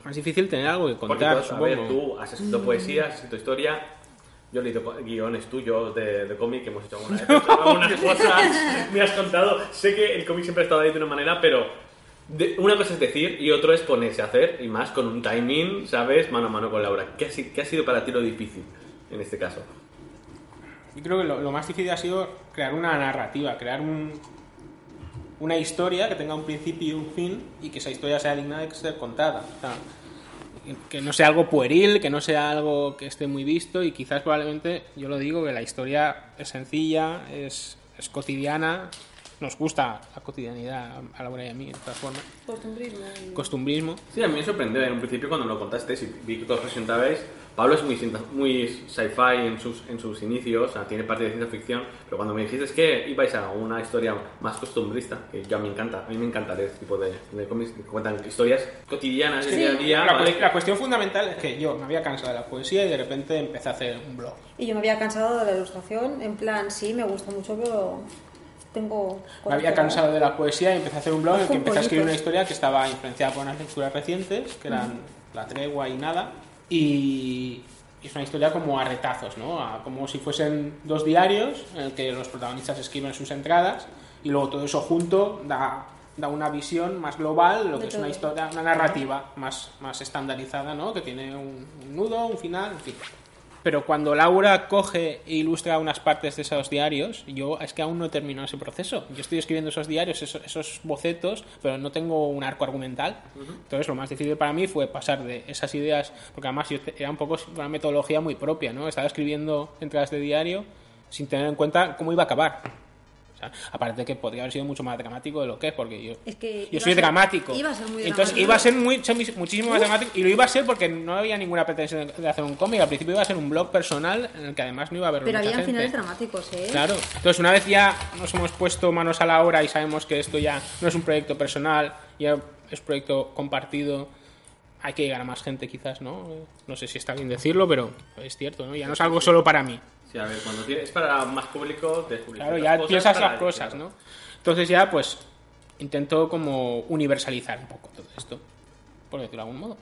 Es difícil tener algo que Porque contar, tú, a ver, tú has escrito poesía, has escrito historia. Yo he leído guiones tuyos de, de cómic que hemos hecho alguna vez. algunas cosas. Me has contado. Sé que el cómic siempre ha estado ahí de una manera, pero de- una cosa es decir y otro es ponerse a hacer, y más con un timing, ¿sabes? Mano a mano con Laura. ¿Qué ha, qué ha sido para ti lo difícil en este caso? Yo creo que lo, lo más difícil ha sido crear una narrativa, crear un- una historia que tenga un principio y un fin y que esa historia sea digna de ser contada. O sea, que no sea algo pueril, que no sea algo que esté muy visto y quizás probablemente, yo lo digo, que la historia es sencilla, es, es cotidiana, nos gusta la cotidianidad a Laura y a mí, de todas formas, Costumbrismo. costumbrismo. Sí, a mí me sorprendió en un principio cuando me lo contaste, si vi que todos presentabais. Pablo es muy, muy sci-fi en sus, en sus inicios, o sea, tiene parte de ciencia ficción, pero cuando me dijiste que ibais a una historia más costumbrista, que ya me encanta, a mí me encanta leer este tipo de, de cómics que cuentan historias cotidianas del día a día. La, la cuestión fundamental es que yo me había cansado de la poesía y de repente empecé a hacer un blog. Y yo me había cansado de la ilustración, en plan, sí, me gusta mucho, pero tengo... Me había cansado de la poesía y empecé a hacer un blog en el que empecé a escribir una historia que estaba influenciada por unas lecturas recientes, que eran La Tregua y Nada. Y es una historia como a retazos, ¿no? A- como si fuesen dos diarios en el que los protagonistas escriben sus entradas y luego todo eso junto da, da una visión más global, lo De que es una historia, una narrativa más, más estandarizada, ¿no? Que tiene un, un nudo, un final, en fin. Pero cuando Laura coge e ilustra unas partes de esos diarios, yo es que aún no he terminado ese proceso. Yo estoy escribiendo esos diarios, esos, esos bocetos, pero no tengo un arco argumental. Entonces lo más difícil para mí fue pasar de esas ideas, porque además yo era un poco una metodología muy propia, ¿no? Estaba escribiendo entradas de diario sin tener en cuenta cómo iba a acabar. O sea, aparte de que podría haber sido mucho más dramático de lo que es, porque yo, Es que yo soy ser- dramático. iba a ser muy Entonces dramático. iba a ser muy, muchísimo más dramático y lo iba a ser porque no había ninguna pretensión de hacer un cómic. Al principio iba a ser un blog personal en el que además no iba a haber Pero mucha había gente. finales dramáticos, ¿eh? Claro. Entonces, una vez ya nos hemos puesto manos a la obra y sabemos que esto ya no es un proyecto personal, ya es proyecto compartido, hay que llegar a más gente quizás, ¿no? No sé si está bien decirlo, pero es cierto, ¿no? Ya no es algo solo para mí. Sí, a ver, cuando tiene- es para más público, descubrir Claro, ya cosas piensas las cosas. ¿no? Entonces ya, pues, intento como universalizar un poco todo esto, por decirlo de algún modo.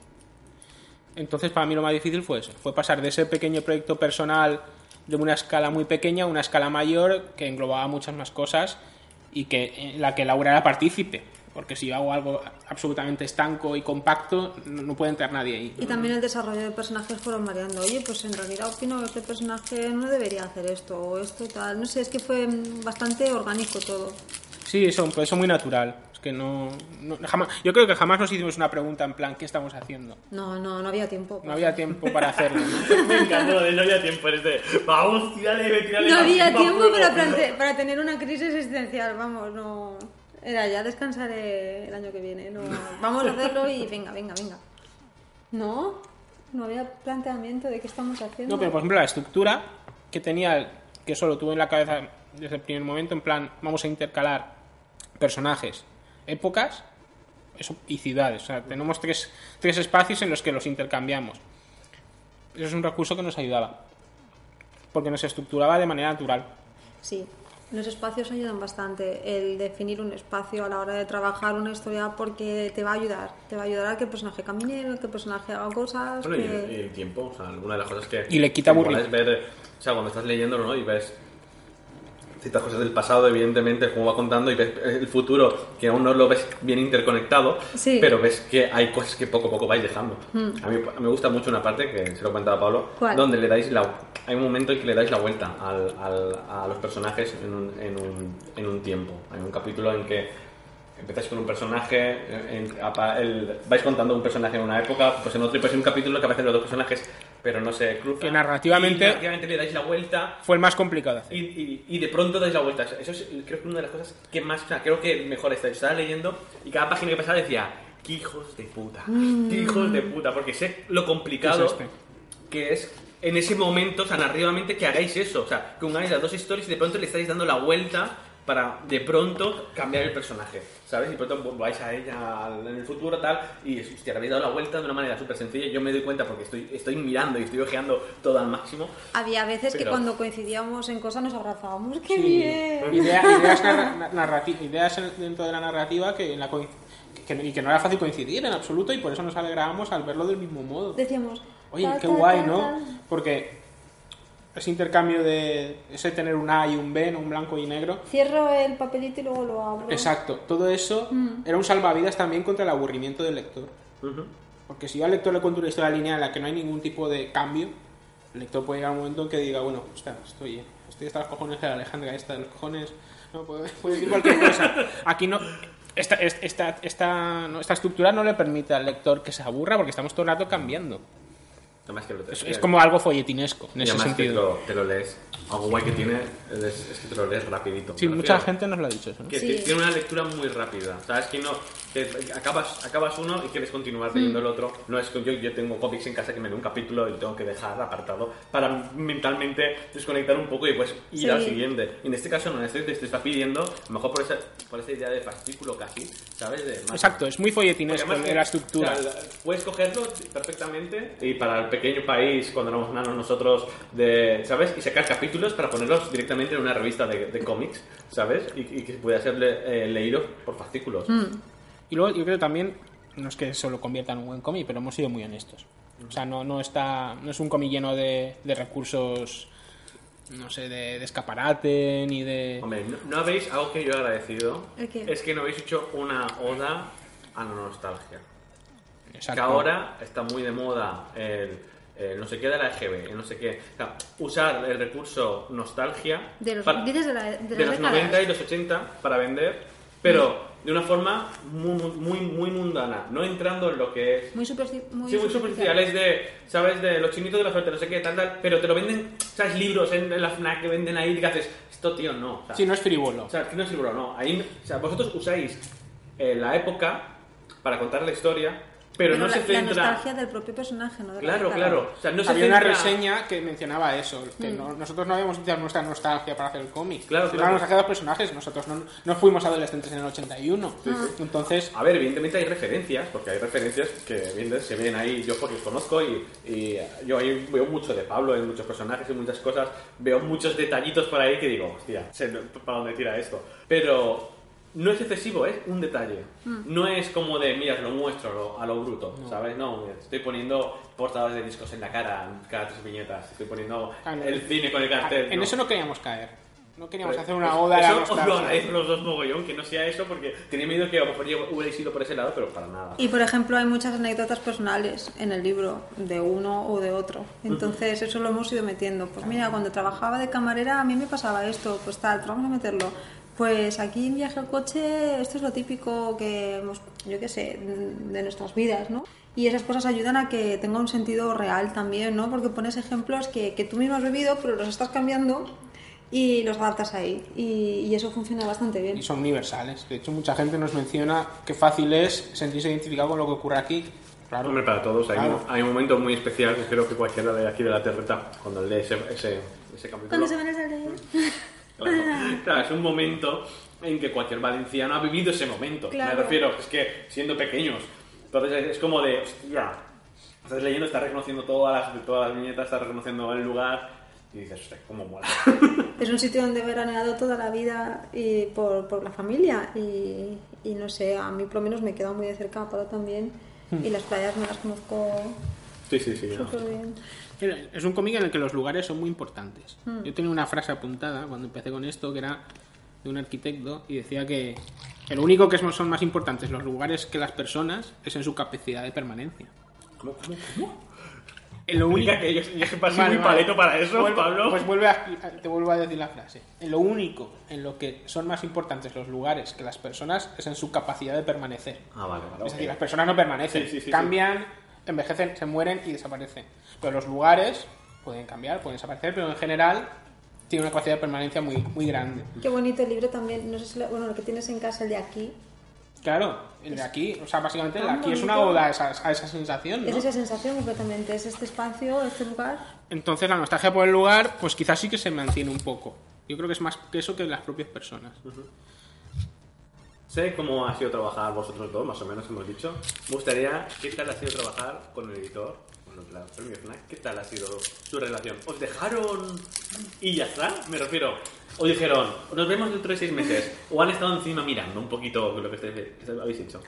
Entonces, para mí lo más difícil fue eso, fue pasar de ese pequeño proyecto personal de una escala muy pequeña a una escala mayor que englobaba muchas más cosas y que en la que Laura era partícipe. Porque si yo hago algo absolutamente estanco y compacto, no, no puede entrar nadie ahí. Y también el desarrollo de personajes fueron variando. Oye, pues en realidad opino que este personaje no debería hacer esto o esto tal. No sé, es que fue bastante orgánico todo. Sí, eso, pues eso muy natural. Es que no, no- jamás, yo creo que jamás nos hicimos una pregunta en plan, ¿qué estamos haciendo? No, no, no había tiempo. No había tiempo para hacerlo. ¿no? Me encantó, no había tiempo en este. Vamos, tírale, tírale. No había tiempo para, para tener una crisis existencial, vamos, no. Era ya descansaré el año que viene. No, vamos a hacerlo y venga, venga, venga. No, no había planteamiento de qué estamos haciendo. No, pero por ejemplo la estructura que tenía, que eso lo tuve en la cabeza desde el primer momento, en plan, vamos a intercalar personajes, épocas eso, y ciudades. O sea, tenemos tres, tres espacios en los que los intercambiamos. Eso es un recurso que nos ayudaba. Porque nos estructuraba de manera natural. Sí, los espacios ayudan bastante. El definir un espacio a la hora de trabajar una historia porque te va a ayudar. Te va a ayudar a que el personaje camine, a que el personaje haga cosas. Bueno, y el, y el tiempo, o sea, alguna de las cosas que. Y le quita que mola aburri- es ver, o sea, cuando estás leyéndolo, ¿no? Y ves ciertas cosas del pasado, evidentemente, como va contando, y ves el futuro, que aún no lo ves bien interconectado, Sí. pero ves que hay cosas que poco a poco vais dejando. A, mí, a mí me gusta mucho una parte, que se lo comentaba Pablo, ¿Cuál? donde le dais la... Hay un momento en que le dais la vuelta al, al- a los personajes en un, en, un, en un tiempo. Hay un capítulo en que empezáis con un personaje, en- apa- el- vais contando un personaje en una época, pues en otro, y pues en un capítulo que aparecen los dos personajes, pero no se cruzan. Que narrativamente- Y narrativamente le dais la vuelta Fue el más complicado y, y- y de pronto dais la vuelta. Eso es creo que una de las cosas que más, o sea, creo que mejor está. Estaba leyendo y cada página que pasaba decía, qué hijos de puta, qué hijos de puta, porque sé lo complicado ¿Qué es este? que es en ese momento, o sea, narrativamente que hagáis eso, o sea, que unáis las dos historias y de pronto le estáis dando la vuelta para de pronto cambiar el personaje, ¿sabes? Y pronto volváis a ella en el futuro tal y hostia, le habéis dado la vuelta de una manera súper sencilla. Yo me doy cuenta porque estoy, estoy mirando y estoy ojeando todo al máximo. Había veces que Pero- cuando coincidíamos en cosas nos abrazábamos. ¡Qué Sí. bien! Idea- ideas, narrati- ideas en- dentro de la narrativa que, en la que- y que no era fácil coincidir en absoluto y por eso nos alegrábamos al verlo del mismo modo. Decíamos. Oye, qué guay, ¿no? Porque ese intercambio de ese tener un A y un B, ¿no? un blanco y negro. Cierro el papelito y luego lo abro. Exacto, todo eso era un salvavidas también contra el aburrimiento del lector. Porque si yo al lector le cuento una historia lineal en la que no hay ningún tipo de cambio, el lector puede llegar a un momento en que diga, bueno, hostia, estoy, estoy hasta los cojones de la Alejandra, esta de los cojones, no, puede, puede decir cualquier cosa. Aquí no, esta, esta, esta, no, esta estructura no le permite al lector que se aburra porque estamos todo el rato cambiando. Además que lo, Es, es como algo folletinesco en y ese además que te sentido. lo, te lo lees. Algo guay que tiene es, es que te lo lees rapidito. Sí, mucha refiero. gente nos lo ha dicho eso. ¿no? Que Sí. ti- tiene una lectura muy rápida. Sabes que no. que acabas, acabas uno y quieres continuar leyendo el otro. No es que yo, yo tengo cómics en casa que me doy un capítulo y lo tengo que dejar apartado para mentalmente desconectar un poco y pues ir Sí. al siguiente. Y en este caso no, en este te, te está pidiendo, a lo mejor por esa, por esa idea de fascículo casi, ¿sabes? De Exacto, es muy folletinesco la estructura. o sea, puedes cogerlo perfectamente y para el pequeño país, cuando éramos nanos nosotros, de, ¿sabes? Y sacar capítulos para ponerlos directamente en una revista de, de cómics, ¿sabes? Y, y que pueda ser le- eh, leído por fascículos. Y luego yo creo también, no es que eso lo convierta en un buen cómic, pero hemos sido muy honestos. O sea, no, no, está, no es un cómic lleno de, de recursos, no sé, de, de escaparate, ni de... Hombre, ¿no, no habéis algo que yo he agradecido? ¿El qué? Es que no habéis hecho una oda a la nostalgia. Exacto. Que ahora está muy de moda el eh, no sé qué de la EGB, el no sé qué. O sea, usar el recurso nostalgia De los, para- dices de, la, de de los décadas. 90 y los 80 para vender, pero de una forma muy, muy, muy mundana, no entrando en lo que es Muy, muy, Sí, muy superficiales de, ¿sabes? De los chinitos de la suerte, no sé qué, tal, tal, pero te lo venden, ¿sabes? Libros en, en la FNAC que venden ahí y que haces, esto, tío, no. O sea, Sí, no es frívolo. o sea, no es libro, no. Ahí, o sea, vosotros usáis eh, la época para contar la historia, pero, Pero no la, se la centra... nostalgia del propio personaje, ¿no? De la Claro, claro. O sea, no se Había una centra- reseña que mencionaba eso, que Mm. no- nosotros no habíamos utilizado nuestra nostalgia para hacer el cómic. Claro, Es la claro. nostalgia de los personajes, nosotros no, no fuimos adolescentes en el 81. Entonces, A ver, evidentemente hay referencias, porque hay referencias que se ven ahí, yo porque os conozco y, y yo ahí veo mucho de Pablo en muchos personajes y muchas cosas, veo muchos detallitos por ahí que digo, hostia, sé para dónde tira esto. Pero no es excesivo, es un detalle. No es como de, mira, lo muestro lo- a lo bruto, ¿sabes? No, estoy poniendo portadas de discos en la cara, cada tres viñetas, estoy poniendo no. el cine con el cartel. en no. eso no queríamos caer. No queríamos Pues, hacer una pues, oda a la eso os lo agradezco los dos mogollón, que no sea eso, porque tenía miedo que a lo mejor yo hubierais ido por ese lado, pero para nada. Y por ejemplo, hay muchas anécdotas personales en el libro, de uno o de otro. Entonces, eso lo hemos ido metiendo. Pues mira, cuando trabajaba de camarera, a mí me pasaba esto, pues tal, vamos a meterlo. Pues aquí en viaje al coche, esto es lo típico que hemos, yo qué sé, de nuestras vidas, ¿no? Y esas cosas ayudan a que tenga un sentido real también, ¿no? Porque pones ejemplos que, que tú mismo has vivido, pero los estás cambiando y los adaptas ahí. Y, y eso funciona bastante bien. Y son universales. De hecho, mucha gente nos menciona qué fácil es sentirse identificado con lo que ocurre aquí. Claro. Hombre, para todos. Hay, Claro. un, hay un momento muy especial que creo que cualquiera de aquí de la terreta, cuando lee ese, ese, ese capítulo... Cuando se van a salir. Claro, Claro, es un momento en que cualquier valenciano ha vivido ese momento. Claro. Me refiero, es que siendo pequeños. Entonces es como de, hostia, estás leyendo, estás reconociendo todas las, todas las viñetas, estás reconociendo el lugar y dices, hostia, cómo mola. Es un sitio donde he veraneado toda la vida y por, por la familia y, y no sé, a mí por lo menos me queda muy de cerca, a Pablo también, y las playas me las conozco Sí, sí, sí. no. súper bien. Es un cómic en el que los lugares son muy importantes. Yo tenía una frase apuntada cuando empecé con esto que era de un arquitecto y decía que el único que son más importantes los lugares que las personas es en su capacidad de permanencia. ¿Cómo, cómo, cómo? En lo único que yo, yo que pasé Vale, muy vale. paleto para eso, Vuelvo- Pablo. Pues vuelve a, te vuelvo a decir la frase. En lo único en lo que son más importantes los lugares que las personas es en su capacidad de permanecer. Ah, vale, vale. Es ok. decir, las personas no permanecen, Sí, sí, sí, cambian, envejecen, se mueren y desaparecen. Pero los lugares pueden cambiar, pueden desaparecer, pero en general tiene una capacidad de permanencia muy, muy grande. Qué bonito el libro también, no sé si, lo- bueno, el que tienes en casa, el de aquí, Claro, el de aquí, o sea, básicamente el de aquí es una oda a esa, a esa sensación, ¿no? es esa sensación completamente, es este espacio, este lugar. Entonces la nostalgia por el lugar, pues quizás sí que se mantiene un poco. Yo creo que es más que eso que las propias personas. Sé cómo ha sido trabajar vosotros dos, más o menos hemos dicho. Me gustaría, ¿qué tal ha sido trabajar con el editor, los premios FNAC? ¿Qué tal ha sido su relación? ¿Os dejaron y ya está? Me refiero, o dijeron, nos vemos dentro de seis meses, o han estado encima mirando un poquito lo que estáis- que habéis hecho.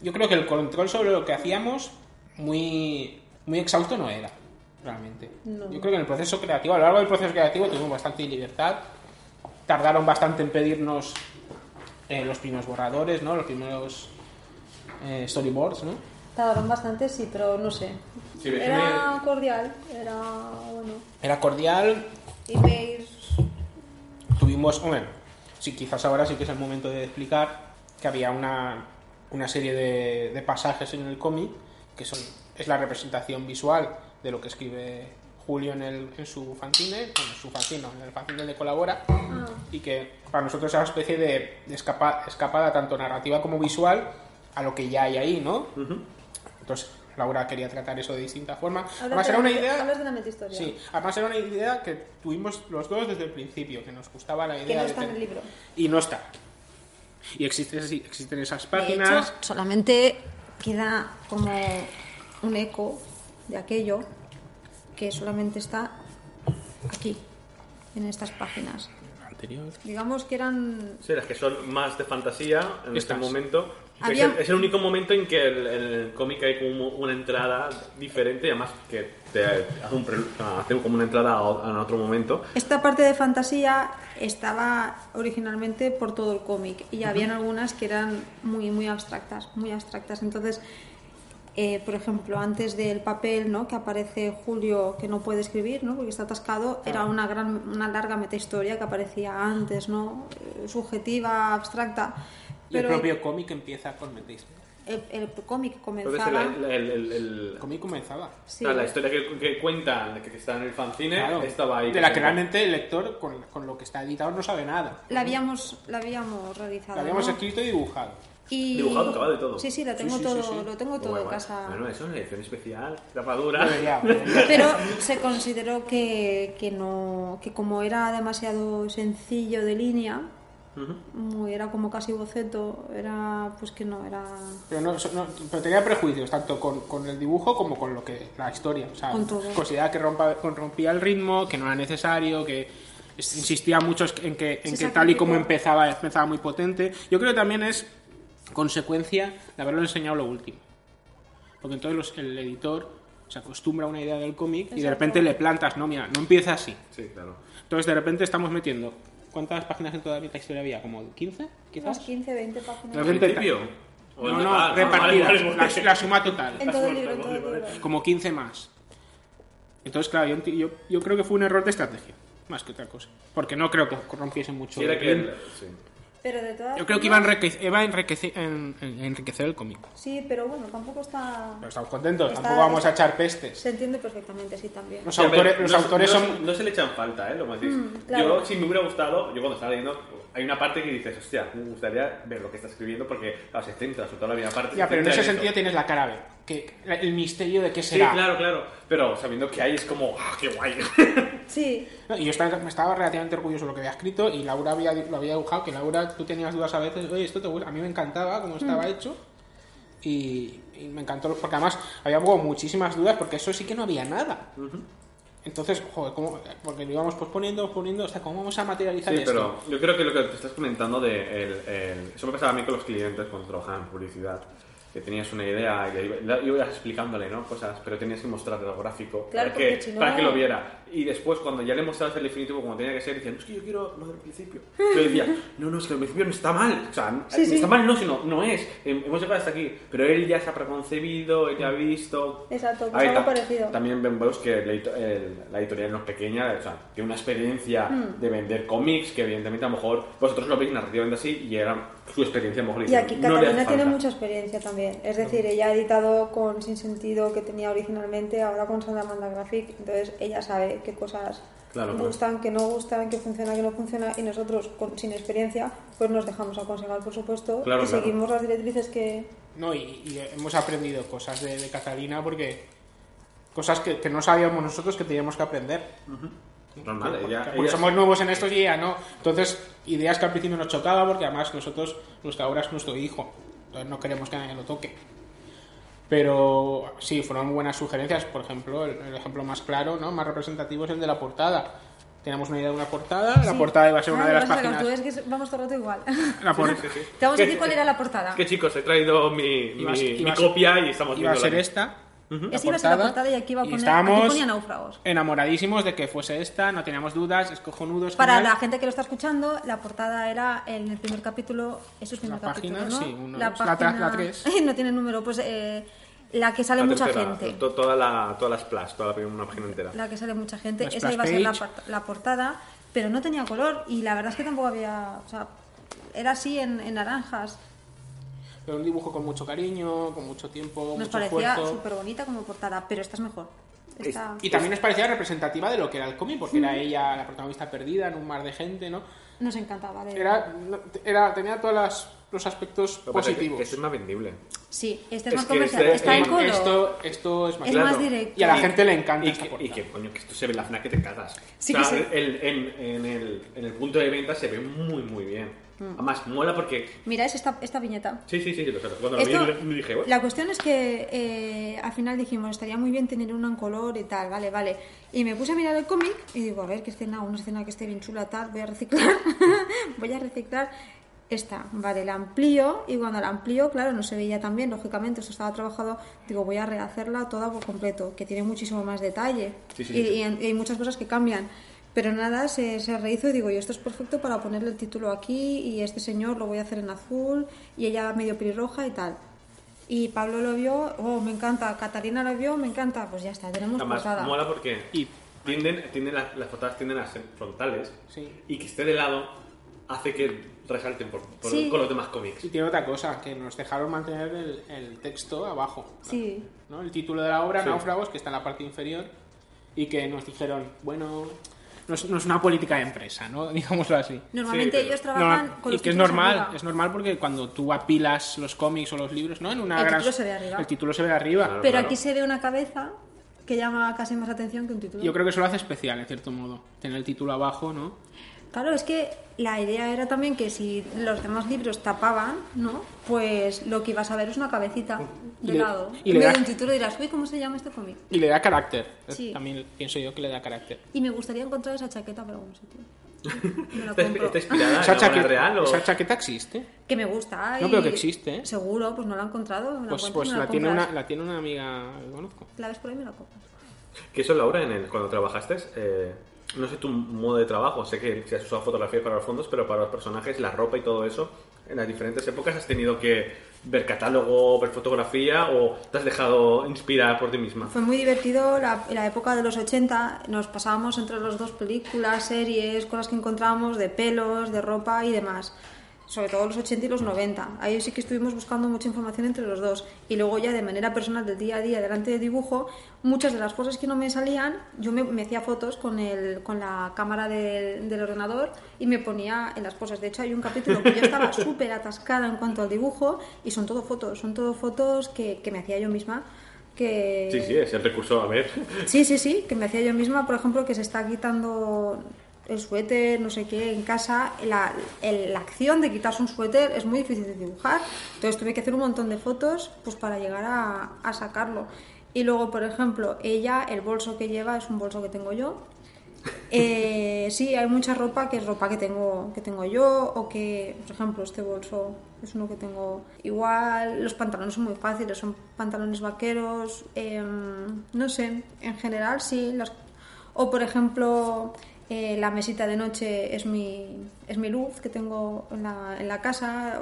Yo creo que el control sobre lo que hacíamos muy, muy exhausto no era, realmente. No. Yo creo que en el proceso creativo, a lo largo del proceso creativo tuvimos bastante libertad. Tardaron bastante en pedirnos eh, los primeros borradores, ¿no? Los primeros eh, storyboards, ¿no? Tardaron bastante, sí, pero no sé. Sí, era cordial, era, bueno, Era cordial, emails, tuvimos, bueno, sí, quizás ahora sí que es el momento de explicar que había una, una serie de, de pasajes en el cómic que son, es la representación visual de lo que escribe Julio en, el, en su fanzine, bueno, en su fanzine, no, en el fanzine donde colabora, Ah. y que para nosotros es una especie de, de escapa- escapada tanto narrativa como visual a lo que ya hay ahí, ¿no? Entonces, Laura quería tratar eso de distinta forma. Además, de era una idea... de. Sí, además era una idea que tuvimos los dos desde el principio, que nos gustaba la idea Que no de está en el libro. Y no está. Y existe, sí, existen esas De páginas. hecho, solamente queda como un eco de aquello que solamente está aquí, en estas páginas. Anterior. Digamos que eran Sí, las que son más de fantasía en este momento. Es el, es el único momento en que el, el cómic hay como una entrada diferente, además que te hace, un hace como una entrada a otro momento. Esta parte de fantasía estaba originalmente por todo el cómic y habían algunas que eran muy muy abstractas, muy abstractas. Entonces, eh, por ejemplo, antes del papel, ¿no? Que aparece Julio que no puede escribir, ¿no? Porque está atascado, era una gran, una larga metahistoria que aparecía antes, ¿no? Eh, subjetiva, abstracta. Y el Pero propio cómic empieza con metéis. el, el cómic comenzaba. el, el, el- el- El cómic comenzaba. sí, o sea, la historia que, que cuentan, que, que está en el fanzine, Claro, estaba ahí. de la que realmente el lector, con, con lo que está editado, no sabe nada. la habíamos, la habíamos realizado. Lo habíamos ¿no? escrito y dibujado. Y... Dibujado, acabado de todo. Sí, sí, la tengo Sí, sí, sí, todo, sí. lo tengo todo en casa. Bueno, eso es una edición especial, tapadura. Pero se consideró que, que no que como era demasiado sencillo de línea, muy, era como casi boceto, era pues que no era Pero, no, no- pero tenía prejuicios, tanto con, con el dibujo como con lo que la historia. O sea, Con todo. consideraba que rompa- rompía el ritmo, que no era necesario, que insistía mucho en que, en que tal y como empezaba, empezaba muy potente. Yo creo que también es consecuencia de haberlo enseñado lo último. Porque entonces los- el editor se acostumbra a una idea del cómic y de repente le plantas, no, mira, no empieza así. Sí, claro. Entonces de repente estamos metiendo. ¿Cuántas páginas en toda la historia había? ¿Como 15? unas Quizás. 15, 20 páginas. De ¿Al repente- principio? ¿O No, no, total? Ah, repartidas. vale, vale, vale. La, la suma total. En todo el libro, en todo el libro. Como 15 más. Entonces, claro, yo, yo, yo creo que fue un error de estrategia. Más que otra cosa. Porque no creo que rompiese mucho. Sí, era que... sí. Pero de todas Yo creo que iba a enriquecer, iba a enriquecer, en- en- enriquecer el cómic. Sí, pero bueno, tampoco está Pero estamos contentos, Está- tampoco vamos a echar pestes. se entiende perfectamente, sí también. Los Sí, autores, los no- autores no- son. No se le echan falta, ¿eh? Lo decís. Mm, claro. Yo, si me hubiera gustado, yo cuando estaba leyendo, hay una parte que dices, hostia, me gustaría ver lo que está escribiendo porque claro, se centra, sobre todo la primera parte. Ya, pero en ese sentido tienes la cara B. Que el misterio de qué Sí, será. claro, claro. Pero sabiendo que hay es como, ¡ah, qué guay! Sí, No, Y yo estaba, me estaba relativamente orgulloso de lo que había escrito y Laura había, lo había dibujado, que Laura, tú tenías dudas a veces, oye, esto te gusta, a mí me encantaba cómo estaba hecho y, y me encantó, porque además había como muchísimas dudas, porque eso sí que no había nada. Entonces, joder, ¿cómo? porque lo íbamos posponiendo, posponiendo, hasta cómo vamos a materializar Sí, esto. pero yo creo que lo que te estás comentando de el, el- eso me pasaba a mí con los clientes cuando trabajaban en publicidad que tenías una idea y ibas explicándole ¿no? cosas, pero tenías que mostrarle el gráfico Claro, para, que, si no- para que lo viera. Y después, cuando ya le mostrabas el definitivo como tenía que ser, decían, es que yo quiero lo del principio. Yo decía, no, no, es que el principio no está mal. O sea, no- Sí, sí. está mal no, sino no es. Hem- Hemos llegado hasta aquí. Pero él ya se ha preconcebido, él ya ha visto. Exacto, pues algo parecido. También vemos que el el- la editorial no es pequeña, o sea, tiene una experiencia Hmm. de vender cómics que evidentemente a lo mejor vosotros lo veis narrativamente así y era su experiencia a lo mejor y aquí no Catalina tiene mucha experiencia también. Es decir, ella ha editado con Sin Sentido que tenía originalmente, ahora con Salamandra Graphic, entonces ella sabe qué cosas Claro, claro. gustan, que no gustan, que funciona, que no funciona, y nosotros con- sin experiencia pues nos dejamos aconsejar, por supuesto, Claro, y claro. seguimos las directrices que... No, y, y hemos aprendido cosas de, de Catalina porque cosas que, que no sabíamos nosotros que teníamos que aprender. Normal, Porque- ella- porque ella- somos nuevos en estos y ella no. Entonces, ideas que al principio nos chocaba porque además nosotros, nuestra obra es nuestro hijo. Entonces no queremos que nadie lo toque. Pero sí, fueron muy buenas sugerencias. Por ejemplo, el, el ejemplo más claro, ¿no? más representativo es el de la portada. Teníamos una idea de una portada, la Sí. portada iba a ser una Ah, de las a páginas. Tú ves que vamos todo el rato igual. La por- Te vamos a decir cuál era la portada. Que chicos, he traído mi, Iba a- mi- iba mi a ser- copia y estamos iba a viendo ser la- esta. La Esa iba a ser la portada y aquí iba a poner... estábamos Aquí ponía náufragos. enamoradísimos de que fuese esta, no teníamos dudas, es cojonudo. es Para genial. la gente que lo está escuchando, la portada era en el primer capítulo, eso es el La primer página, capítulo, ¿no? sí, uno- la tra- la tres. no tiene número, pues eh, la que sale la mucha tercera, gente. to- toda la, todas las splash, toda la primera una página entera. La que sale mucha gente, La esa iba a ser la, la portada, pero no tenía color y la verdad es que tampoco había, o sea, era así en, en naranjas. Pero un dibujo con mucho cariño, con mucho tiempo, Nos mucho parecía súper bonita como portada, pero esta es mejor. Esta- Y también nos parecía representativa de lo que era el cómic, porque era ella la protagonista perdida en un mar de gente, ¿no? nos encantaba. de- Era, era tenía todos las- los aspectos Lo que pasa es que- positivos. que este es más vendible. Sí, este es, Es más comercial. este- Está en color. Esto, esto es más, Es más directo. Y a la Y- gente le encanta Y esta que, portada. y que, coño, que esto se ve en la FNAC que te cagas. Sí o sea, que sí. el- en, en el, en el punto de venta se ve muy, muy bien. Mm. Además, mola porque... Mira, es esta, esta viñeta. Sí, sí, sí, lo sé. Cuando lo Esto- vi, me dije, "Uy". la cuestión es que eh, al final dijimos, estaría muy bien tener uno en color y tal, vale, vale. Y me puse a mirar el cómic y digo, a ver, qué escena, una escena que esté bien chula, tal, voy a reciclar, voy a reciclar esta, vale, la amplío y cuando la amplío, claro, no se veía tan bien, lógicamente, esto estaba trabajado, digo, voy a rehacerla toda por completo, que tiene muchísimo más detalle Sí, sí, y, sí. y y hay muchas cosas que cambian. Pero nada, se, se rehizo y digo, y esto es perfecto para ponerle el título aquí y este señor lo voy a hacer en azul y ella medio pelirroja y tal. Y Pablo lo vio, oh, me encanta. Catalina lo vio, me encanta. Pues ya está, tenemos Además, portada. mola porque Y- tienden, tienden las, las portadas tienden a ser frontales Sí. y que esté de lado hace que resalten por, por- Sí. con los demás cómics. Y tiene otra cosa, que nos dejaron mantener el, el texto abajo. Sí. ¿no? El título de la obra, Sí. Náufragos, que está en la parte inferior, y que nos dijeron, bueno, no es, no es una política de empresa, ¿no? Digámoslo así. Normalmente Sí, ellos trabajan No, con y los que es normal, arriba. es normal porque cuando tú apilas los cómics o los libros, ¿no? En una El gran- título se ve arriba. El título se ve arriba. Claro. Pero aquí se ve una cabeza que llama casi más atención que un título. Yo creo que eso lo hace especial, en cierto modo. Tener el título abajo, ¿no? Claro, es que la idea era también que si los demás libros tapaban, ¿no? Pues lo que ibas a ver es una cabecita Y de le- lado. y en le da- un título dirás, uy, ¿cómo se llama este cómic? Y le da carácter. Sí. También pienso yo que le da carácter. Y me gustaría encontrar esa chaqueta por algún sitio. Me la ¿Está, compro. está inspirada ¿Esa la chaqueta, real o...? esa chaqueta existe? Que me gusta. No, y- pero que existe, ¿eh? Seguro, pues no la he encontrado. me la Pues, y pues me la, tiene una, la tiene una amiga que conozco. La ves por ahí y me la compras. Que eso, Laura, en el, cuando trabajaste, eh, no sé tu modo de trabajo, sé que si has usado fotografía para los fondos, pero para los personajes, la ropa y todo eso, en las diferentes épocas has tenido que ver catálogo, ver fotografía o te has dejado inspirar por ti misma. Fue muy divertido la, la época de los 80. Nos pasábamos entre los dos películas, series, cosas que encontrábamos de pelos, de ropa y demás. Sobre todo los 80 y los 90. Ahí sí que estuvimos buscando mucha información entre los dos. Y luego ya de manera personal del día a día, delante del dibujo, muchas de las cosas que no me salían, yo me, me hacía fotos con, el, con la cámara del, del ordenador y me ponía en las poses. De hecho, hay un capítulo que yo estaba súper atascada en cuanto al dibujo y son todo fotos, son todo fotos que, que me hacía yo misma. Que, Sí, sí, es el recurso a ver. Sí, sí, sí, que me hacía yo misma, por ejemplo, que se está quitando el suéter, no sé qué, en casa. La, el- la acción de quitarse un suéter es muy difícil de dibujar. Entonces tuve que hacer un montón de fotos pues para llegar a, a sacarlo. Y luego, por ejemplo, ella, el bolso que lleva es un bolso que tengo yo. Eh, sí, hay mucha ropa que es ropa que tengo, que tengo yo o que, por ejemplo, este bolso es uno que tengo igual. Los pantalones son muy fáciles, son pantalones vaqueros. em, no sé, en general sí. Las, o, por ejemplo, eh, la mesita de noche es mi, es mi luz que tengo en la, en la casa.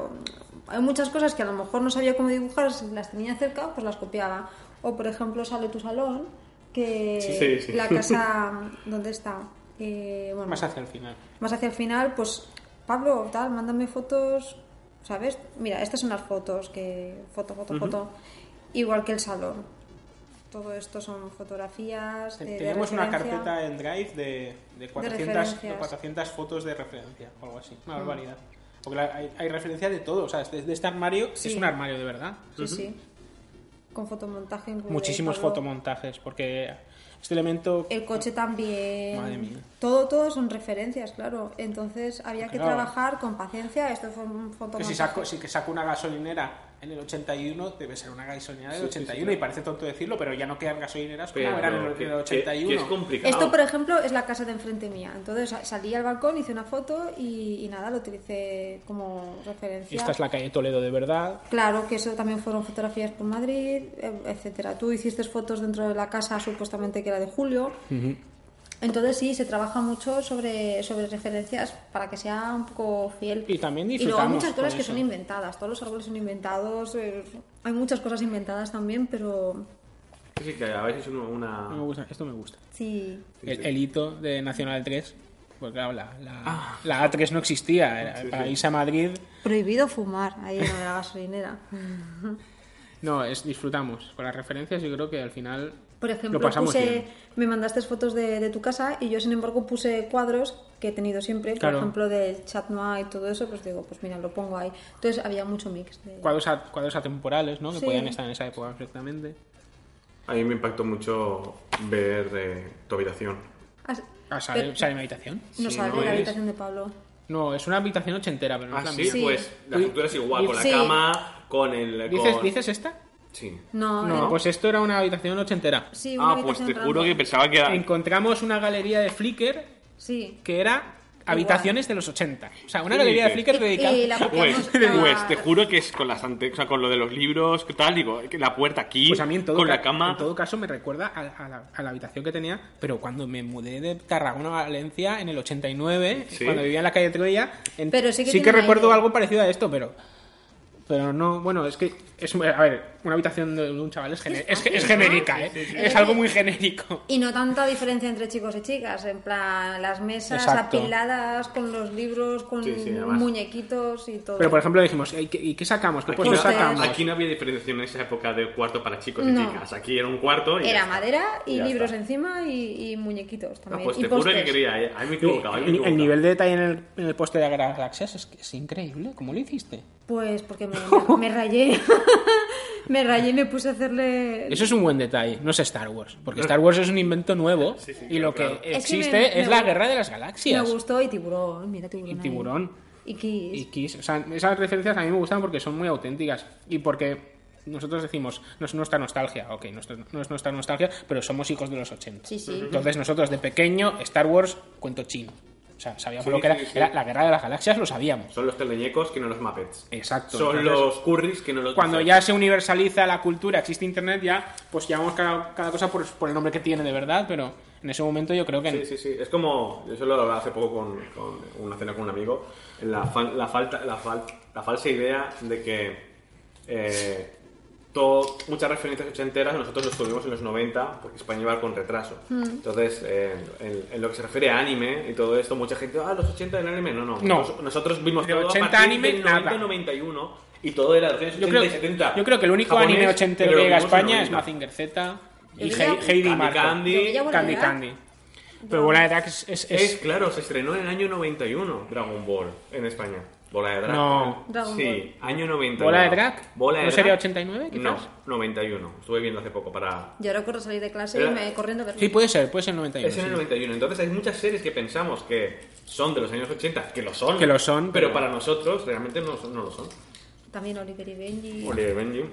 Hay muchas cosas que a lo mejor no sabía cómo dibujar, si las tenía cerca, pues las copiaba. O, por ejemplo, sale tu salón, que Sí, sí, sí. la casa, ¿dónde está? Eh, bueno, Más hacia el final. más hacia el final, pues Pablo, tal, mándame fotos, ¿sabes? Mira, estas son las fotos, que foto, foto, foto, igual que el salón. Todo esto son fotografías. de- de Tenemos una carpeta en Drive de, de 400, de referencias. 400 fotos de referencia o algo así. Mm. Una barbaridad. Porque la- hay, hay referencia de todo. O sea, de, de este armario Sí. es un armario de verdad. Sí, sí. Con fotomontaje incluido. Muchísimos fotomontajes. Porque este elemento. El coche también. Madre mía. Todo, todo son referencias, claro. Entonces había que Claro. trabajar con paciencia. Esto fue un Que fotomontaje. si saco, si que saco una gasolinera en el 81, debe ser una gasolinera del 81. Y parece tonto decirlo, pero ya no quedan gasolineras como eran en el, que, en el que- 81. que es complicado. Esto, por ejemplo, es la casa de enfrente mía. Entonces sa- salí al balcón, hice una foto y, y nada, lo utilicé como referencia. Esta es la calle Toledo de verdad. Claro, que eso también fueron fotografías por Madrid, e- etcétera. Tú hiciste fotos dentro de la casa, supuestamente que era de Julio. Entonces sí, se trabaja mucho sobre, sobre referencias para que sea un poco fiel. Y también Y luego hay muchas cosas que son inventadas. Todos los árboles son inventados. eh, hay muchas cosas inventadas también, pero Sí, sí, que a veces uno, una... Me gusta, esto me gusta. sí. El, el hito de Nacional 3, pues claro, la, la, la A3 no existía. Era- para irse a Madrid, Prohibido fumar ahí en la gasolinera. no, es disfrutamos. Con las referencias, yo creo que al final Por lo ejemplo, pasamos puse, bien. me mandaste fotos de, de tu casa y yo, sin embargo, puse cuadros que he tenido siempre, por ejemplo, del chat noir y todo eso, pues digo, pues mira, lo pongo ahí. Entonces había mucho mix. De... Cuadros, a- cuadros atemporales, ¿no? Que podían estar en esa época perfectamente. A mí me impactó mucho ver eh, tu habitación. Ah, Ah, ¿sale, pero- sale mi habitación? no Sí, sale ¿no la es? habitación de Pablo. No, es una habitación ochentera, pero no Ah, es la sí, mía. Sí. pues la estructura es igual, con la Sí. cama, con el... ¿Dices, ¿Dices esta? Sí. No, No. Pues esto era una habitación ochentera. sí, una Ah, pues te juro que pensaba que era... Encontramos una galería de Flickr Sí. que era habitaciones de los 80. O sea, una ¿Qué galería de? Flickr Y- dedicada... y la Pues, pues, te juro que es con las ante- o sea, con lo de los libros, ¿qué tal? Digo, la puerta aquí, Pues a mí en todo, con ca- la cama. en todo caso me recuerda a, a la, a la habitación que tenía, pero cuando me mudé de Tarragona a Valencia en el 89, Sí. cuando vivía en la calle Troya, en- Pero sí que recuerdo aire. algo parecido a esto, pero Pero no, bueno, es que es, a ver, una habitación de un chaval es, gene- es, es genérica, ¿eh? Es algo muy genérico. Y no tanta diferencia entre chicos y chicas, en plan las mesas Exacto. apiladas con los libros, con Sí, sí, además. muñequitos y todo. Pero por ejemplo dijimos, ¿y qué, y qué sacamos? ¿Qué Aquí puesto no, sacamos? aquí no había diferenciación en esa época de cuarto para chicos y No. chicas. Aquí era un cuarto y Era madera y libros está. encima y, y muñequitos también. pues y te juro que quería, eh. Ahí me he El, el nivel de detalle en el, en el poste de galaxias es, que es increíble. ¿Cómo lo hiciste? Pues porque me, me- me rayé. me rayé y me puse a hacerle. Eso es un buen detalle, no es Star Wars. Porque Star Wars es un invento nuevo Sí, sí, y lo que claro. Es que existe me- es me la gu- guerra de las Me galaxias. gustó y tiburón. Mira tiburón. Y ahí. tiburón. Y Kiss. Y Kiss. O sea, esas referencias a mí me gustan porque son muy auténticas. Y porque nosotros decimos, no es nuestra nostalgia. Ok, no es, no es nuestra nostalgia, pero somos hijos de los 80. Sí, sí. Entonces nosotros de pequeño, Star Wars, cuento chino. O sea, sabíamos Sí, lo que era, sí, sí. era la guerra de las galaxias, lo sabíamos. Son los teleñecos que no los Muppets. Exacto. Son Entonces, los curris que no los Cuando ya se universaliza la cultura, existe internet, ya pues llamamos cada, cada cosa por, por el nombre que tiene de verdad, pero en ese momento yo creo que Sí, sí, sí. Es como. Yo solo hablaba hace poco con, con una cena con un amigo. La, fal- la, falta, la, fal- la falsa idea de que. eh, todo, muchas referencias ochenteras nosotros los tuvimos en los 90 porque España iba con retraso. Entonces, eh, en, en lo que se refiere a anime y todo esto, mucha gente, ah, los 80 del anime. No, no. No. Nos- nosotros vimos De todo 80 a partir anime, del 90 nada. 91 y todo era de los años yo 80 creo, y 70. yo creo que el único japonés, anime ochentero que llega a España 90. es Mazinger Z y diría- Heidi y Candy Marco. Candy. Candy. Candy. Pero Bola de Drag es, es- es- Es, claro, se estrenó en el año 91 Dragon Ball en España. Bola de Drag. No. Dragon sí, Ball. año 91. ¿Bola de Drag? Bola de ¿No sería Drag? 89 quizás? No, 91. Estuve viendo hace poco para... Yo recuerdo salir de clase Era- y me corriendo a. Sí, puede ser, puede ser 91. Es en el sí. 91. Entonces hay muchas series que pensamos que son de los años 80, que lo son. Que lo son, Pero, pero- para nosotros realmente no, son- no lo son. También Oliver y Benji. Oliver y Benji.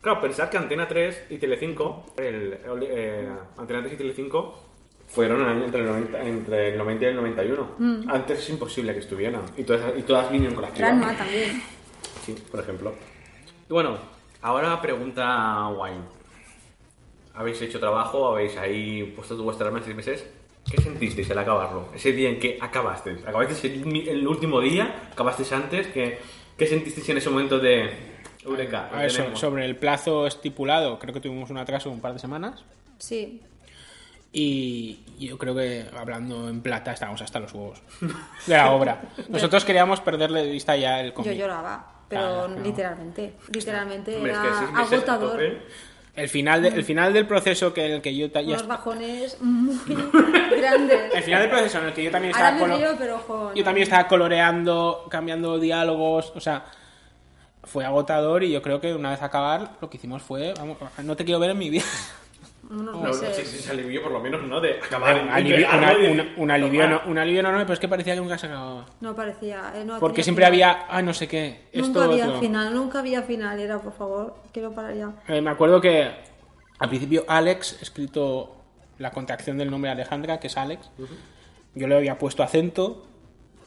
Claro, pensar que Antena 3 y Telecinco, el, eh, Antena 3 y Telecinco fueron en el año entre el 90, entre el 90 y el 91. Antes es imposible que estuvieran. Y todas, y todas vinieron con las. Ranma también. Sí, por ejemplo. Y bueno, ahora pregunta guay. Habéis hecho trabajo, habéis ahí puesto vuestra arma en seis meses. ¿Qué sentisteis al acabarlo? Ese día en que acabasteis. ¿Acabasteis el, el último día? ¿Acabasteis antes? ¿Qué, qué sentisteis en ese momento de Eureka? A ver, so- tenemos"? sobre el plazo estipulado, creo que tuvimos un atraso de un par de semanas. Sí. Y yo creo que, hablando en plata, estábamos hasta los huevos de la obra. Nosotros queríamos perderle de vista ya el Yo cómic. lloraba, pero Ah, no. literalmente. Literalmente Hombre, es que era agotador. tope. El final, de- el final del proceso que, en el que yo ta- ya Unos bajones muy grandes. El final del proceso en el que yo también Ahora estaba me colo- río, pero ojo. yo también estaba coloreando, cambiando diálogos, o sea, fue agotador y yo creo que una vez acabar lo que hicimos fue, vamos, no te quiero ver en mi vida. Unos No, no, meses. sí, sí, se alivió por lo menos, ¿no? De acabar en Alivio- una- una- un alivio no, un alivio enorme, pero es que parecía que nunca se acababa. No parecía. eh, no Porque siempre final. había, ah, no sé qué, esto, Nunca había otro. final, nunca había final. Era, por favor, quiero parar ya. Eh, me acuerdo que al principio Alex, escrito la contracción del nombre Alejandra, que es Alex, yo le había puesto acento.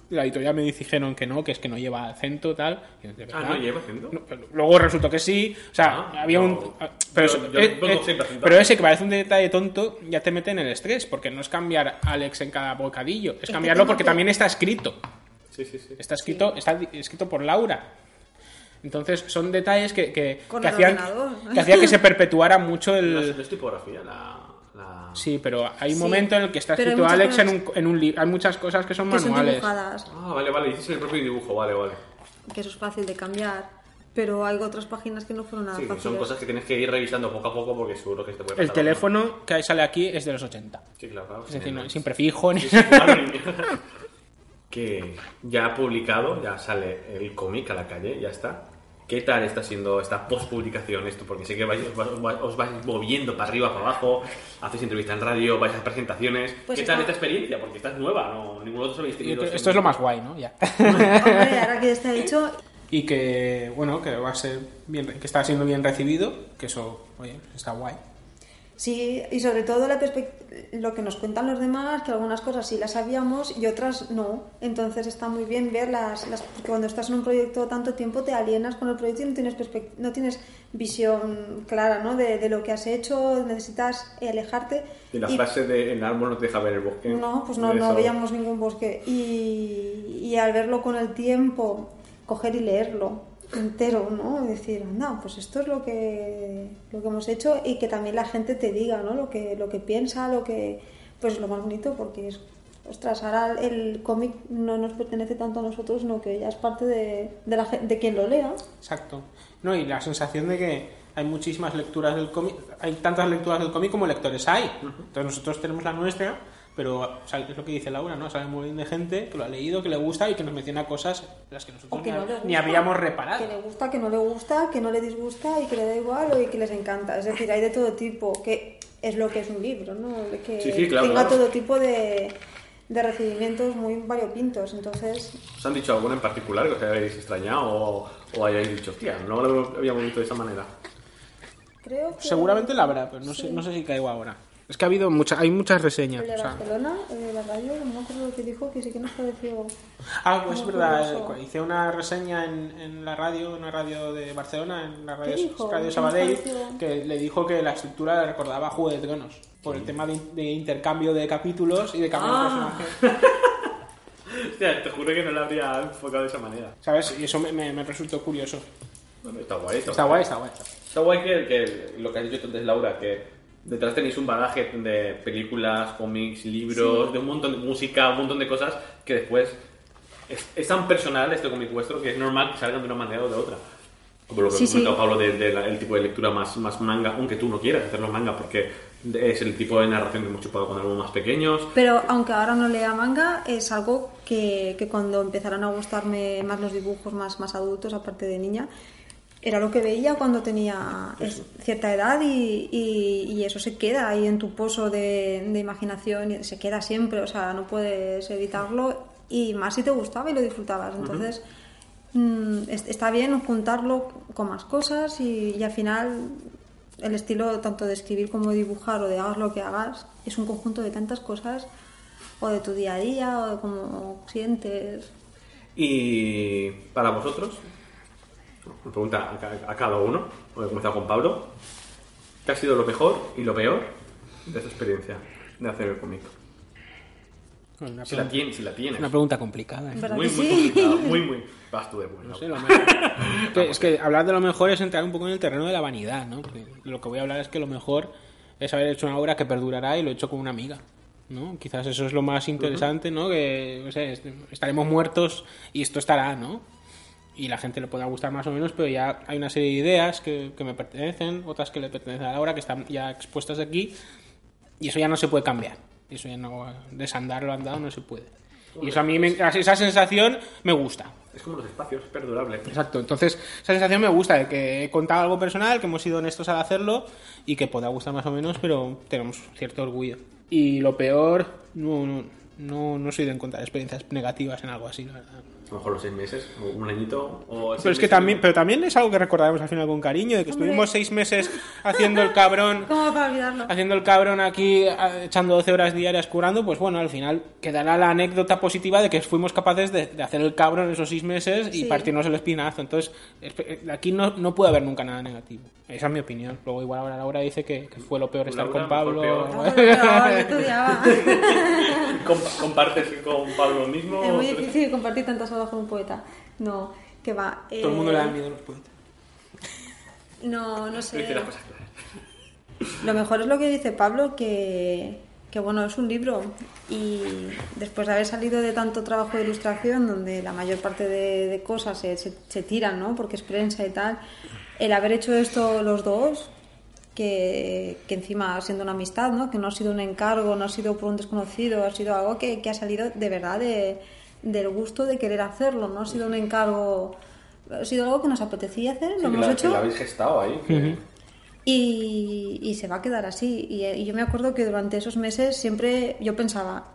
La editorial me dijeron que no, que es que no lleva acento, tal. Y yo, ¿de Ah? ¿no lleva acento? No, luego resultó que sí. O sea, Ah, había no. un. Pero, Yo- yo eh, eh, pero ese que parece un detalle tonto ya te mete en el estrés, porque no es cambiar Alex en cada bocadillo, es cambiarlo porque que- también está escrito. Sí, sí, sí. Está escrito, está escrito por Laura. Entonces son detalles que, que, que hacían, ordenador. que hacía que se perpetuara mucho el... es tipografía, la... Sí, pero hay un Sí, momento en el que está pero hay escrito muchas Alex en un, cosas- en un libro. Hay muchas cosas que son Que son manuales. dibujadas, Ah, vale, vale, hiciste el propio dibujo, vale, vale. que eso es fácil de cambiar. Pero hay otras páginas que no fueron nada Sí, fáciles. son cosas que tienes que ir revisando poco a poco porque seguro que se te puede pasar. El teléfono que sale aquí es de los 80. algo. Sí, claro, claro. Es decir, no, sin prefijo ni... sí, claro, ni- que ya ha publicado, ya sale el cómic a la calle, ya está. ¿Qué tal está siendo esta postpublicación esto? Porque sé que vais- os, vais, os vais moviendo para arriba, para abajo, hacéis entrevistas en radio, vais a presentaciones. Pues ¿Qué tal está- esta experiencia? Porque esta es nueva, ¿no? Ninguno de vosotros habéis tenido... Esto es lo más guay, ¿no? Ya. Hombre, ahora que está hecho, y que, bueno, que va a ser bien, que está siendo bien recibido, que eso, oye, está guay. Sí, y sobre todo la lo que nos cuentan los demás, que algunas cosas sí las sabíamos y otras no. Entonces está muy bien ver las, porque cuando estás en un proyecto tanto tiempo te alienas con el proyecto y no tienes, no tienes visión clara ¿no? de, de lo que has hecho, necesitas alejarte. Y la Y- frase de el árbol no te deja ver el bosque. No, pues no, no veíamos ningún bosque. Y, y al verlo con el tiempo, coger y leerlo. Entero, ¿no? Y decir, no, pues esto es lo que, lo que hemos hecho y que también la gente te diga, ¿no? Lo que, lo que piensa, lo que... Pues lo más bonito porque es... Ostras, ahora el cómic no nos pertenece tanto a nosotros, sino que ya es parte de, de, la, de quien lo lea. Exacto. No, y la sensación de que hay muchísimas lecturas del cómic, hay tantas lecturas del cómic como lectores hay. Entonces nosotros tenemos la nuestra, pero sale- es lo que dice Laura, ¿no? Sale un montón de gente que lo ha leído, que le gusta y que nos menciona cosas las que nosotros O que ni, no le gusta, ni habíamos reparado. Que le gusta, que no le gusta, que no le disgusta y que le da igual o y que les encanta. Es decir, hay de todo tipo, que es lo que es un libro, ¿no? Que Sí, sí, claro, tenga claro. todo tipo de, de recibimientos muy variopintos. Entonces, ¿Os han dicho alguno en particular que os hayáis extrañado o, o hayáis dicho, hostia, no lo habíamos visto de esa manera? creo que... Seguramente la habrá, pero no, sé, no sé si caigo ahora. Es que ha habido mucha, hay muchas reseñas. El de o sea. Barcelona, el de la radio, no me acuerdo lo que dijo, que sí que nos pareció... Ah, pues es verdad, curioso. eh, hice una reseña en, en la radio, en una radio de Barcelona, en la radio, radio ¿Qué Sabadell, que le dijo que la estructura le recordaba a Juego de Tronos, por el tema de, de intercambio de capítulos y de cambio Ah. de personajes. Hostia, te juro que no lo habría enfocado de esa manera. ¿Sabes? Y eso me, me- me resultó curioso. Bueno, está guay, Está guay, está guay. Está guay que, que lo que has dicho antes, Laura, que detrás tenéis un bagaje de películas, cómics, libros, de un montón de música, un montón de cosas que después es, es tan personal este cómic vuestro que es normal que salgan de una manera o de otra. Como lo que Sí, ha comentado sí. Pablo del de, el tipo de lectura más, más manga, aunque tú no quieras hacerlo manga porque es el tipo de narración que hemos chupado cuando éramos más pequeños. Pero aunque ahora no lea manga, es algo que, que cuando empezaron a gustarme más los dibujos más, más adultos, aparte de niña, era lo que veía cuando tenía cierta edad y, y- y eso se queda ahí en tu pozo de, de imaginación, y se queda siempre, o sea, no puedes evitarlo y más si te gustaba y lo disfrutabas. Entonces, es- está bien juntarlo con más cosas y, y al final el estilo tanto de escribir como de dibujar o de hagas lo que hagas es un conjunto de tantas cosas o de tu día a día o de cómo sientes. Y para vosotros, una pregunta a, ca- a cada uno, voy a comenzar con Pablo, ¿qué ha sido lo mejor y lo peor de esta experiencia de hacer el cómic? Una, Si la pregunta, tiene, si la una pregunta complicada. ¿eh? ¿Verdad Muy, muy sí? muy, muy. Vas tú de bueno. No sé, lo mejor- que- es que hablar de lo mejor es entrar un poco en el terreno de la vanidad, ¿no? Porque lo que voy a hablar es que lo mejor es haber hecho una obra que perdurará y lo he hecho con una amiga, ¿no? Quizás eso es lo más interesante, ¿no? Que, no sé, est- estaremos muertos y esto estará, ¿no? Y la gente le pueda gustar más o menos, pero ya hay una serie de ideas que, que me pertenecen, otras que le pertenecen a Laura, que están ya expuestas aquí, y eso ya no se puede cambiar. Eso ya no, desandar lo andado no se puede. Y eso a mí, me- esa sensación me gusta. Es como los espacios, es perdurable. Exacto, entonces esa sensación me gusta de que he contado algo personal, que hemos sido honestos al hacerlo y que pueda gustar más o menos, pero tenemos cierto orgullo. Y lo peor, no, no, no, no soy de encontrar experiencias negativas en algo así, la verdad. A lo mejor los seis meses, o un añito, o Pero es que también, pero también es algo que recordaremos al final con cariño, de que estuvimos seis meses haciendo el cabrón ¿Cómo para olvidarlo? haciendo el cabrón aquí, echando 12 horas diarias curando, pues bueno, al final quedará la anécdota positiva de que fuimos capaces de, de hacer el cabrón esos seis meses y Sí. partirnos el espinazo. Entonces, aquí no, no puede haber nunca nada negativo. Esa es mi opinión. Luego igual ahora Laura dice que, que fue lo peor estar Laura, con Pablo. mejor, No. Comp- ¿Compartes con Pablo lo mismo? Es muy difícil compartir tantas horas con un poeta. No, que va. Todo el mundo eh, le da miedo a los poetas. No, no Dice sé. las cosas claras. Lo mejor es lo que dice Pablo, que, que bueno, es un libro. Y después de haber salido de tanto trabajo de ilustración, donde la mayor parte de, de cosas se, se, se tiran, ¿no? Porque es prensa y tal, el haber hecho esto los dos, que, que encima siendo una amistad, ¿no? Que no ha sido un encargo, no ha sido por un desconocido, ha sido algo que, que ha salido de verdad de, del gusto de querer hacerlo, no ha sido un encargo, ha sido algo que nos apetecía hacer, lo Sí, que hemos la- hecho. que la habéis gestado ahí. que- Y, y se va a quedar así. Y, y yo me acuerdo que durante esos meses siempre yo pensaba,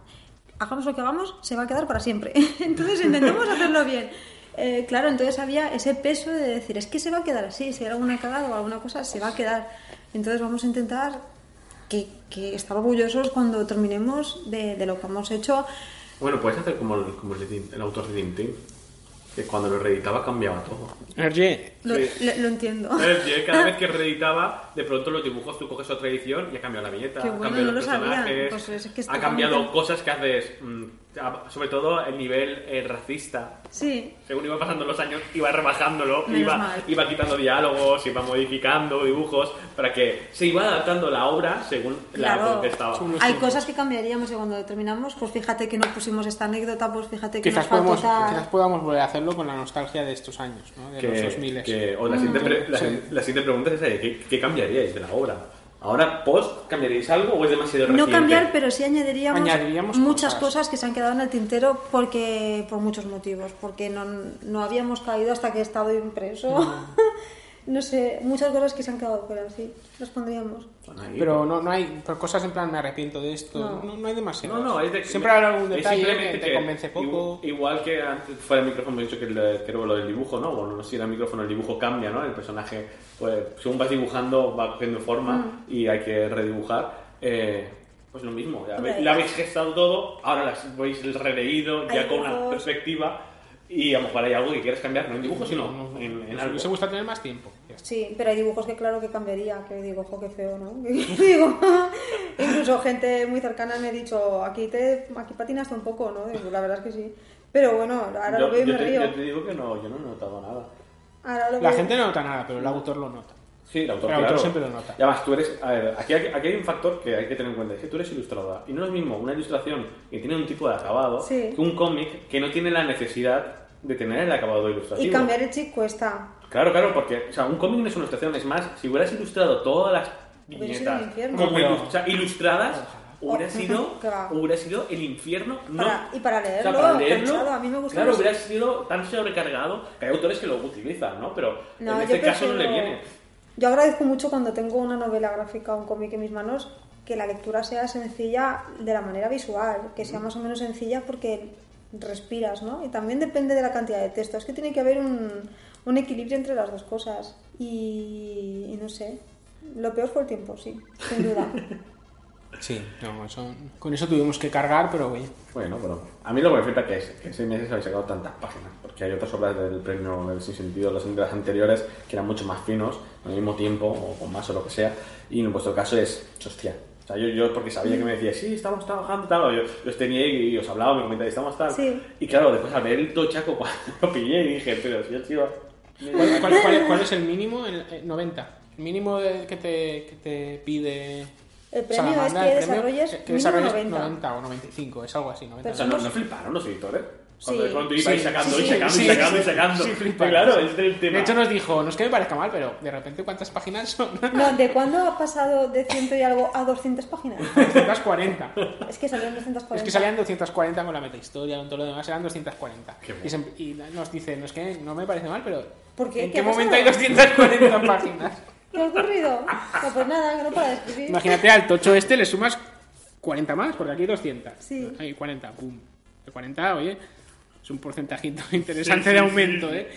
hagamos lo que hagamos, se va a quedar para siempre. entonces intentamos hacerlo bien. Eh, claro, entonces había ese peso de decir, es que se va a quedar así, si hay alguna cagada o alguna cosa, se va a quedar. Entonces vamos a intentar que, que estar orgullosos cuando terminemos de, de lo que hemos hecho. Bueno, puedes hacer como el, como el, autor de Tintín, que cuando lo reeditaba cambiaba todo. Oye, Lo, Sí. lo- lo entiendo. Él cada vez que reeditaba, de pronto los dibujos tú coges otra edición y ha cambiado la viñeta, Qué ha bueno, cambiado no los lo sabía. personajes, Pues es que es ha cambiado cosas que haces mm, Sobre todo el nivel eh, racista. Sí, Según iba pasando los años, iba rebajándolo, Menos iba, mal. iba quitando diálogos, iba modificando dibujos, para que se iba adaptando la obra según la Claro. que estaba. Son unos hay cosas que cambiaríamos y cuando terminamos, pues fíjate que no pusimos esta anécdota, pues fíjate que Quizás, nos faltó podemos, tal. quizás podamos volver a hacerlo con la nostalgia de estos años, ¿no? de los 2000. que- o la siguiente, pre- la, Sí. la siguiente pregunta es esa, de ¿qué, qué cambiaríais de la obra? ¿Ahora post cambiaríais algo o es demasiado No reciente? cambiar, pero sí añadiríamos, Añadiríamos muchas cosas. cosas. que se han quedado en el tintero porque por muchos motivos, porque no, no habíamos caído hasta que he estado impreso. no sé, muchas cosas que se han quedado fuera, sí, las pondríamos. Bueno, ahí, Pero no, no hay pero cosas en plan me arrepiento de esto. No. No, no hay demasiado. No, no, es de Siempre habrá algún detalle que te convence poco. Igual, que antes fuera el micrófono, he dicho que, el- creo lo del dibujo, ¿no? Bueno, no sé si era el micrófono, el dibujo cambia, ¿no? El personaje, pues, según vas dibujando, va cogiendo forma Mm. y hay que redibujar. Eh, pues lo mismo, ya habéis- la habéis gestado todo, ahora las habéis releído Hay ya con una perspectiva y a lo mejor hay algo que quieres cambiar, no en dibujo, sino No, no, en, en algo. hubiese gustado tener más tiempo. Sí, pero hay dibujos que claro que cambiaría, que digo, ojo, qué feo, ¿no? digo, incluso gente muy cercana me ha dicho, aquí te aquí patinaste un poco, ¿no? Digo, la verdad es que sí. Pero bueno, ahora Yo, lo veo y yo me te, río. yo te digo que no, yo no he notado nada. Ahora lo La veo- gente no nota nada, pero el autor lo nota. Sí, el autor, El autor claro. siempre lo nota. Y además, tú eres. A ver, aquí, hay- aquí hay un factor que hay que tener en cuenta: es que tú eres ilustradora. Y no es lo mismo una ilustración que tiene un tipo de acabado Sí. que un cómic que no tiene la necesidad de tener el acabado ilustrativo. Y cambiar el chip cuesta. Claro, claro, porque o sea, un cómic no es una ilustración. Es más, si hubieras ilustrado todas las viñetas como ilus- o sea, ilustradas, hubiera Oh, sido, hubiera sido el infierno. No, Para- y para o sea, leerlo, para leerlo, cansado, a mí me gusta Claro, más- hubiera sido tan sobrecargado que hay autores que lo utilizan, ¿no? Pero No, en este caso no le prefiero- viene. Yo agradezco mucho cuando tengo una novela gráfica o un cómic en mis manos que la lectura sea sencilla de la manera visual, que sea más o menos sencilla porque respiras, ¿no? Y también depende de la cantidad de texto. Es que tiene que haber un, un equilibrio entre las dos cosas. Y, y no sé. Lo peor fue el tiempo, sí, sin duda. Sí, no, eso- con eso tuvimos que cargar, pero oye. Bueno, pero a mí lo que me flipa que es que en seis meses habéis sacado tantas páginas, porque hay otras obras del premio Nobel sin sentido, las de las anteriores, que eran mucho más finos, al mismo tiempo, o con más o lo que sea, y en vuestro caso es, hostia. O sea, yo, yo porque sabía que me decía, sí, estamos trabajando, tal, yo, yo os tenía y os hablaba, me comentáis, estamos tal. Sí. Y claro, después al ver el tochaco cuando lo pillé y dije, pero si yo tío... ¿Cuál, cuál- cuál- cuál es el mínimo? El, eh, 90. El mínimo de- que, te, que te pide. El premio es Salamandra, que el premio, desarrolles que- desarrolles 90. 90 o 95, es algo así. 90. O sea, ¿no, no fliparon los editores? Cuando, ibas Sí, sacando sí, y sacando sí, y sacando y sí, sacando. claro, es el tema. De hecho, nos dijo, no es que me parezca mal, pero de repente, ¿cuántas páginas son? No, ¿de cuándo ha pasado de ciento y algo a 200 páginas? 240. Es que salieron 240. Es que salían 240 con la metahistoria, con todo lo demás, eran 240. Qué bueno. Y, se- y nos dice, no es que no me parece mal, pero. ¿Por qué? ¿En ¿Qué momento hay 240 páginas? ¿Qué ha ocurrido? No, pues nada, que no para de escribir. Imagínate al tocho este le sumas 40 más, porque aquí hay 200. Sí. Hay 40, pum. De 40, oye, un porcentajito interesante Sí, sí, de aumento, sí. ¿eh?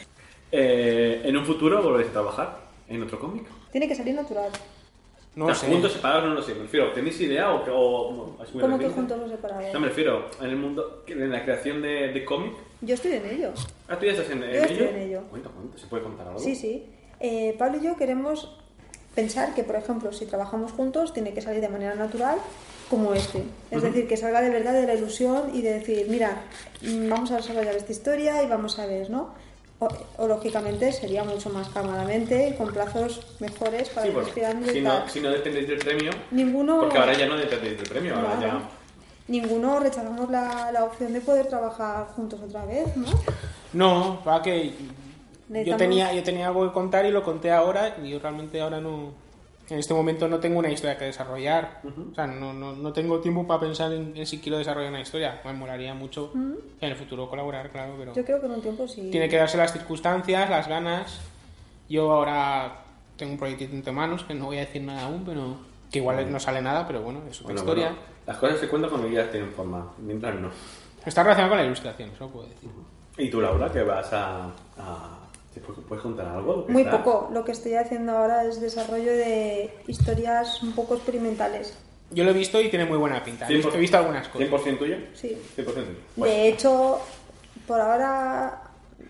Eh, ¿En un futuro volvéis a trabajar en otro cómic? Tiene que salir natural. No sé. Juntos, separados, no lo sé. Me refiero, ¿tenéis idea o.? o no, es muy ¿Cómo que juntos o separados? No, me refiero, en el mundo, en la creación de, de cómic. Yo estoy en ello. Ah, tú ya estás en, en Yo estoy en ello. Cuenta, cuenta, ¿se puede contar algo? Sí, sí. Eh, Pablo y yo queremos pensar que, por ejemplo, si trabajamos juntos, tiene que salir de manera natural como este. Es decir, que salga de verdad de la ilusión y de decir, mira, mm, vamos a desarrollar esta historia y vamos a ver, ¿no? O, o, lógicamente sería mucho más calmadamente y con plazos mejores para Sí, ir bueno, si, tal. no, si no dependéis del premio. Ninguno... Porque ahora ya no dependéis del premio, ahora ya. no. Ninguno rechazamos la, la opción de poder trabajar juntos otra vez, ¿no? No, va que yo tenía, yo tenía algo que contar y lo conté ahora y yo realmente ahora no... En este momento no tengo una historia que desarrollar. O sea, no, no, no tengo tiempo para pensar en, en si quiero desarrollar una historia. Me molaría mucho en el futuro colaborar, claro, pero... Yo creo que en un tiempo sí. Tiene que darse las circunstancias, las ganas. Yo ahora tengo un proyectito entre manos que no voy a decir nada aún, pero que igual no sale nada, pero bueno, es otra Bueno, historia. bueno, las cosas se cuentan cuando ya tienen forma, mientras no. Está relacionado con la ilustración, eso lo puedo decir. ¿Y tú, Laura, que vas a. a- ¿te puedes, puedes contar algo? ¿Lo que Muy estás? poco. Lo que estoy haciendo ahora es desarrollo de historias un poco experimentales. Yo lo he visto y tiene muy buena pinta. He visto, he visto algunas cosas. ¿100% tuyo? Sí. 100% tuyo. Pues, De hecho, por ahora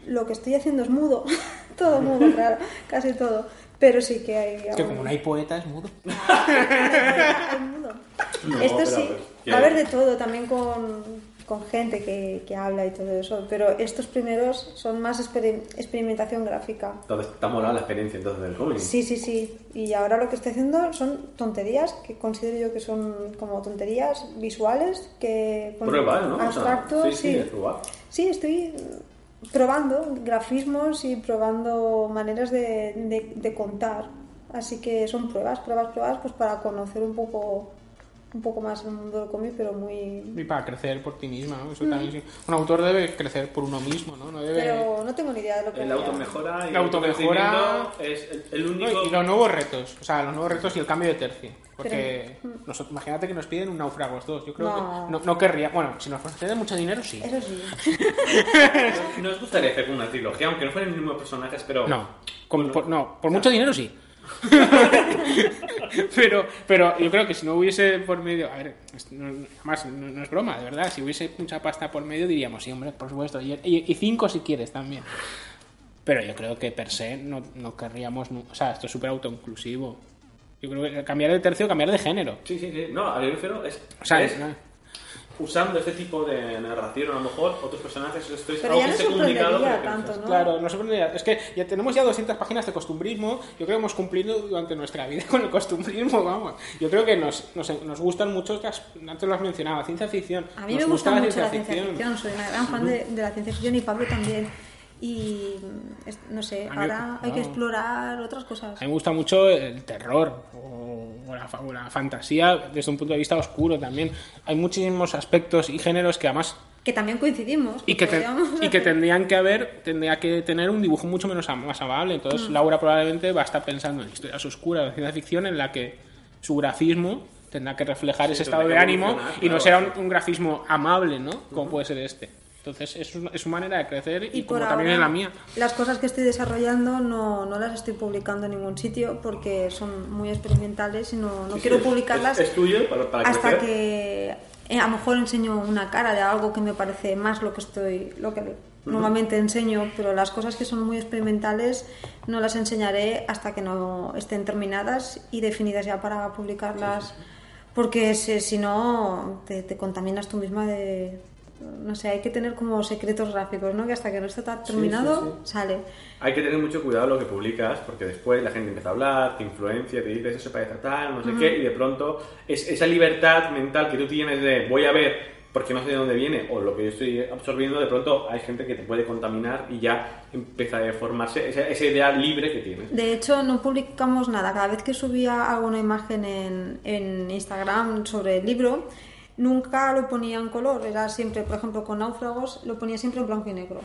lo que estoy haciendo es mudo. todo mudo, claro. Casi todo. Pero sí que hay... Es que como no hay poeta, es mudo. hay mudo. No, Esto sí. pues, ¿qué Va a haber de todo también con, con gente que, que habla y todo eso, pero estos primeros son más exper- experimentación gráfica. Entonces, está molada la experiencia entonces del cómic. Sí, sí, sí. Y ahora lo que estoy haciendo son tonterías que considero yo que son como tonterías visuales que Prueba, ¿no? O sea, abstracto, sí, sí, sí. es probar. Sí, estoy probando grafismos y probando maneras de, de- de contar. Así que son pruebas, pruebas, pruebas, pues para conocer un poco un poco más el mundo del cómic, pero muy... Y para crecer por ti misma, ¿no? Eso también sí. Un autor debe crecer por uno mismo, ¿no? No debe... Pero no tengo ni idea de lo que El automejora y La automejora- es el, el No, único... y los nuevos retos, o sea, los nuevos retos y el cambio de tercio. Porque nos- imagínate que nos piden un Náufragos 2. Yo creo No. que no, no querría. Bueno, si nos conceden mucho dinero, sí. Eso sí. Nos gustaría hacer una trilogía, aunque no fueran los mismos personajes, pero... No, con- por, no, por mucho dinero sí. pero, pero yo creo que si no hubiese por medio. A ver, no, además, no, no es broma, de verdad. Si hubiese mucha pasta por medio, diríamos, sí, hombre, por supuesto. Y, y- y cinco si quieres también. Pero yo creo que per se no, no querríamos. O sea, esto es súper autoinclusivo. Yo creo que cambiar de tercio, cambiar de género. Sí, sí, sí. No, a me refiero es... O sea, es. Usando este tipo de narración, a lo mejor otros personajes, esto es Pero algo ya que no esté comunicado, tanto, sea- ¿no? Claro, no sorprendería. Es que ya tenemos ya 200 páginas de costumbrismo. Yo creo que hemos cumplido durante nuestra vida con el costumbrismo, vamos. Yo creo que nos, nos, nos gustan mucho, las- antes lo has mencionado, la ciencia ficción. A mí Nos me gusta la mucho la ciencia ficción, soy una gran fan de, de la ciencia ficción y Pablo también. Y mm, no sé, mí- ahora hay que explorar otras cosas. A mí me gusta mucho el terror o, o la, fa- o la fantasía desde un punto de vista oscuro también. Hay muchísimos aspectos y géneros que además Que también coincidimos. y que, te- y que tendrían que haber tendría que tener un dibujo mucho menos más amable Mm. entonces Laura probablemente va a estar pensando en historias oscuras de ciencia ficción en la que su grafismo tendrá que reflejar ese estado de ánimo y no será un grafismo amable no como puede ser este entonces es, una- es su manera de crecer y, Y por como también es la mía Las cosas que estoy desarrollando no, no las estoy publicando en ningún sitio porque son muy experimentales y no, no Sí, quiero sí, publicarlas Es, es tuyo para, para hasta crecer. que eh, a lo mejor enseño una cara de algo que me parece más lo que estoy lo que normalmente enseño pero las cosas que son muy experimentales no las enseñaré hasta que no estén terminadas y definidas ya para publicarlas porque si, si no te, te contaminas tú misma de no sé hay que tener como secretos gráficos no que hasta que no esté tan terminado sale Hay que tener mucho cuidado lo que publicas, porque después la gente empieza a hablar, te influencia, te dices eso parece tal, no sé qué, y de pronto es, esa libertad mental que tú tienes de voy a ver porque no sé de dónde viene o lo que yo estoy absorbiendo, de pronto hay gente que te puede contaminar y ya empieza a formarse esa, esa idea libre que tienes. De hecho, no publicamos nada. Cada vez que subía alguna imagen en, en Instagram sobre el libro, nunca lo ponía en color. Era siempre, por ejemplo, con náufragos, lo ponía siempre en blanco y negro.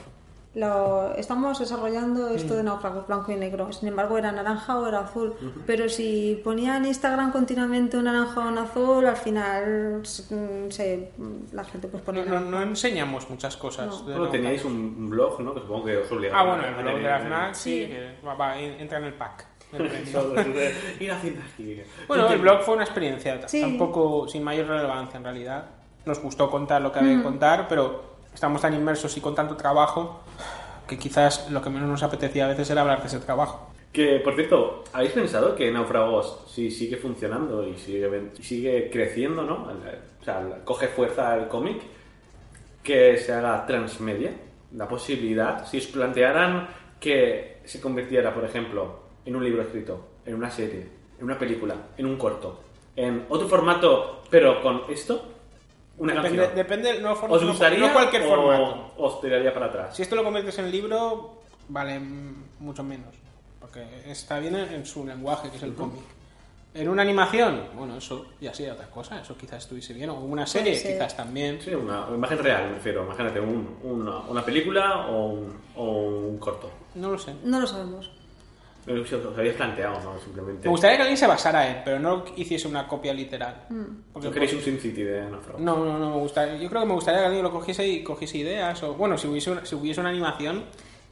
Lo, estamos desarrollando esto de náufragos blanco y negro. Sin embargo, era naranja o era azul. Pero si ponía en Instagram continuamente un naranja o un azul, al final mm, se, la gente pues no, ponía. no- no enseñamos muchas cosas No. Bueno, teníais un blog, ¿no? Que supongo que os obligaba ah bueno el a blog de la FNAC sí, Sí. que va- va, entra en el pack ir ficción. Bueno, el blog fue una experiencia, Sí. tampoco sin mayor relevancia en realidad. Nos gustó contar lo que había que contar, pero estamos tan inmersos y con tanto trabajo que quizás lo que menos nos apetecía a veces era hablar de ese trabajo. Que, por cierto, ¿habéis pensado que Náufragos sí sigue funcionando y sigue, sigue creciendo, ¿no? O sea, coge fuerza el cómic, que se haga transmedia, la posibilidad, si os plantearan que se convirtiera, por ejemplo, en un libro escrito, en una serie, en una película, en un corto, en otro formato, pero con esto, una Depende, canción. depende no, for- ¿Os no- gustaría no cualquier o formato. os tiraría para atrás? Si esto lo conviertes en libro, vale mm, mucho menos, porque está bien en, su lenguaje, que es el cómic. En una animación, bueno, eso ya sería otra cosa, eso quizás estuviese bien, o una serie, ser. quizás también. Sí, una una imagen real, me refiero. Imagínate un- una, una película o un, o un corto. No lo sé. No lo sabemos. Os habéis planteado, ¿no? Simplemente. Me gustaría que alguien se basara en, pero no hiciese una copia literal. Porque ¿No queréis un Sin City de? No, no, no me gusta. Yo creo que me gustaría que alguien lo cogiese y cogiese ideas. O bueno, si hubiese una, si hubiese una animación,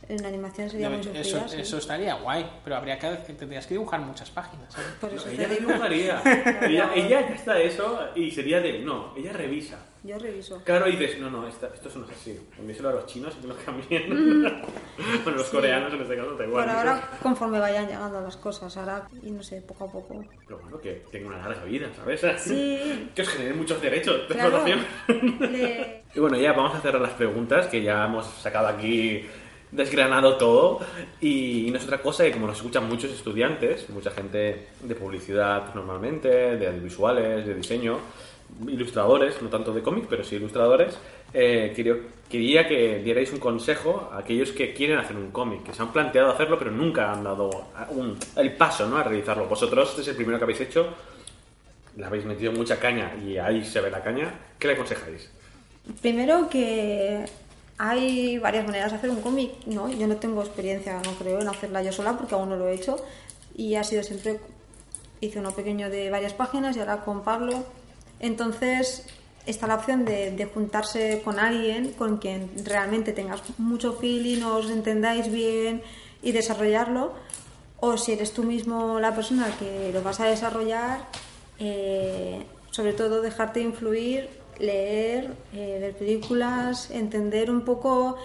en animación sería muy Eso, sí. eso estaría guay, pero habría que tendrías que dibujar muchas páginas. ¿sabes? Por eso No, ella digo, dibujaría. ella, ella ya está eso y sería de. No, ella revisa. yo reviso. Claro, dices, no, no, esta- esto no es así. Envíselo a los chinos y que lo cambien. bueno, los coreanos en este caso, da igual. Por ahora, conforme vayan llegando las cosas, ahora, y no sé, poco a poco. Pero bueno, que tenga una larga vida, ¿sabes? Sí. que os generen muchos derechos de Claro, explotación. le- Y bueno, ya vamos a cerrar las preguntas, que ya hemos sacado aquí, desgranado todo. Y no es otra cosa que como nos escuchan muchos estudiantes, mucha gente de publicidad normalmente, de audiovisuales, de diseño, ilustradores, no tanto de cómic, pero sí ilustradores, eh, quería, que dierais un consejo a aquellos que quieren hacer un cómic, que se han planteado hacerlo, pero nunca han dado el paso ¿no? a realizarlo. Vosotros, este es el primero que habéis hecho, le habéis metido mucha caña y ahí se ve la caña. ¿Qué le aconsejáis? Primero que hay varias maneras de hacer un cómic, ¿no? Yo no tengo experiencia, no creo, en hacerla yo sola porque aún no lo he hecho y ha sido siempre hice uno pequeño de varias páginas y ahora con Pablo. Entonces está la opción de, de juntarse con alguien con quien realmente tengas mucho feeling, os entendáis bien y desarrollarlo. O si eres tú mismo la persona que lo vas a desarrollar, eh, sobre todo dejarte influir, leer, eh, ver películas, entender un poco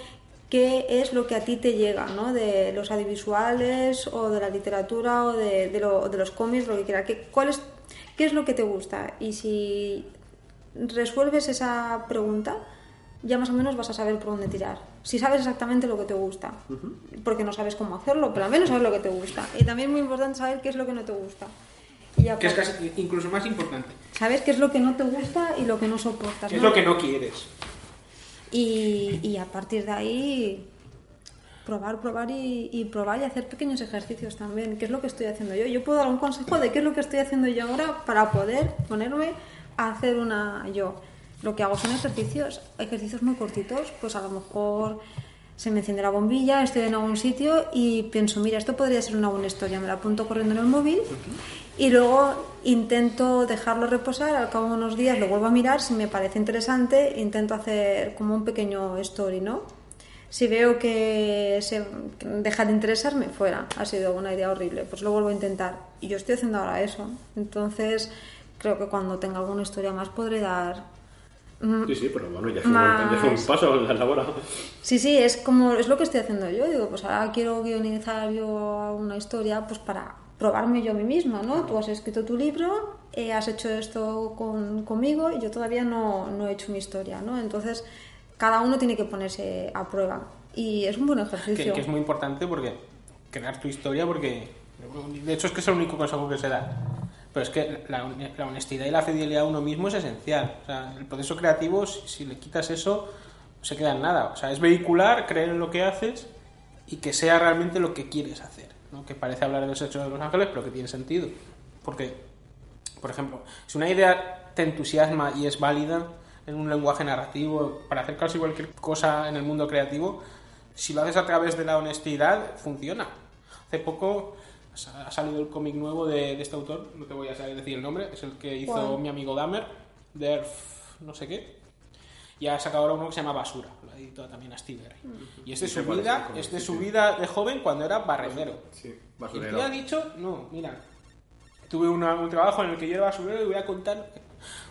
qué es lo que a ti te llega, ¿no? De los audiovisuales o de la literatura o de, de lo- de los cómics, lo que quiera. ¿Qué, cuál es, ¿Qué es lo que te gusta? Y si resuelves esa pregunta, ya más o menos vas a saber por dónde tirar. Si sabes exactamente lo que te gusta, porque no sabes cómo hacerlo, pero al menos sabes lo que te gusta. Y también es muy importante saber qué es lo que no te gusta. Y Que es casi incluso más importante. sabes qué es lo que no te gusta y lo que no soportas. ¿Qué es ¿no? lo que no quieres? Y, y a partir de ahí probar, probar y, y probar y hacer pequeños ejercicios también, qué es lo que estoy haciendo yo. Yo puedo dar un consejo de qué es lo que estoy haciendo yo ahora para poder ponerme a hacer una yo. Lo que hago son ejercicios, ejercicios muy cortitos, pues a lo mejor se me enciende la bombilla, estoy en algún sitio y pienso, mira, esto podría ser una buena historia, me la apunto corriendo en el móvil y luego intento dejarlo reposar, al cabo de unos días lo vuelvo a mirar, si me parece interesante, intento hacer como un pequeño story, ¿no? Si veo que se deja de interesarme, fuera, ha sido una idea horrible, pues lo vuelvo a intentar. Y yo estoy haciendo ahora eso. Entonces, creo que cuando tenga alguna historia más podré dar Sí, sí, pero bueno, ya un, Más- un paso la labor. Sí, sí, es como es lo que estoy haciendo yo. Digo, pues ahora quiero guionizar yo una historia, pues para probarme yo a mí misma, ¿no? Tú has escrito tu libro, eh, has hecho esto con- conmigo y yo todavía no, no he hecho mi historia, ¿no? Entonces, cada uno tiene que ponerse a prueba y es un buen Que, ejercicio. que es muy importante porque crear tu historia, porque de hecho es que es el único consejo que se da. Pero es que la, la honestidad y la fidelidad a uno mismo es esencial. O sea, el proceso creativo, si, si le quitas eso, no se queda en nada. O sea, es vehicular, creer en lo que haces y que sea realmente lo que quieres hacer. ¿No? Que parece hablar de los hechos de los ángeles, pero que tiene sentido. Porque, por ejemplo, si una idea te entusiasma y es válida en un lenguaje narrativo, para hacer casi cualquier cosa en el mundo creativo, si lo haces a través de la honestidad, funciona. Hace poco ha salido el cómic nuevo de, de este autor, no te voy a saber decir el nombre, es el que hizo mi amigo Dahmer, Derf, no sé qué, y ha sacado ahora uno que se llama Basura, lo ha editado también a Stever. Y es de Sí, su sé cuál es el vida, es de su vida de joven cuando era barrendero. Sí, Y basurero. tío ha dicho, no, mira, tuve una- un trabajo en el que yo era basurero y voy a contar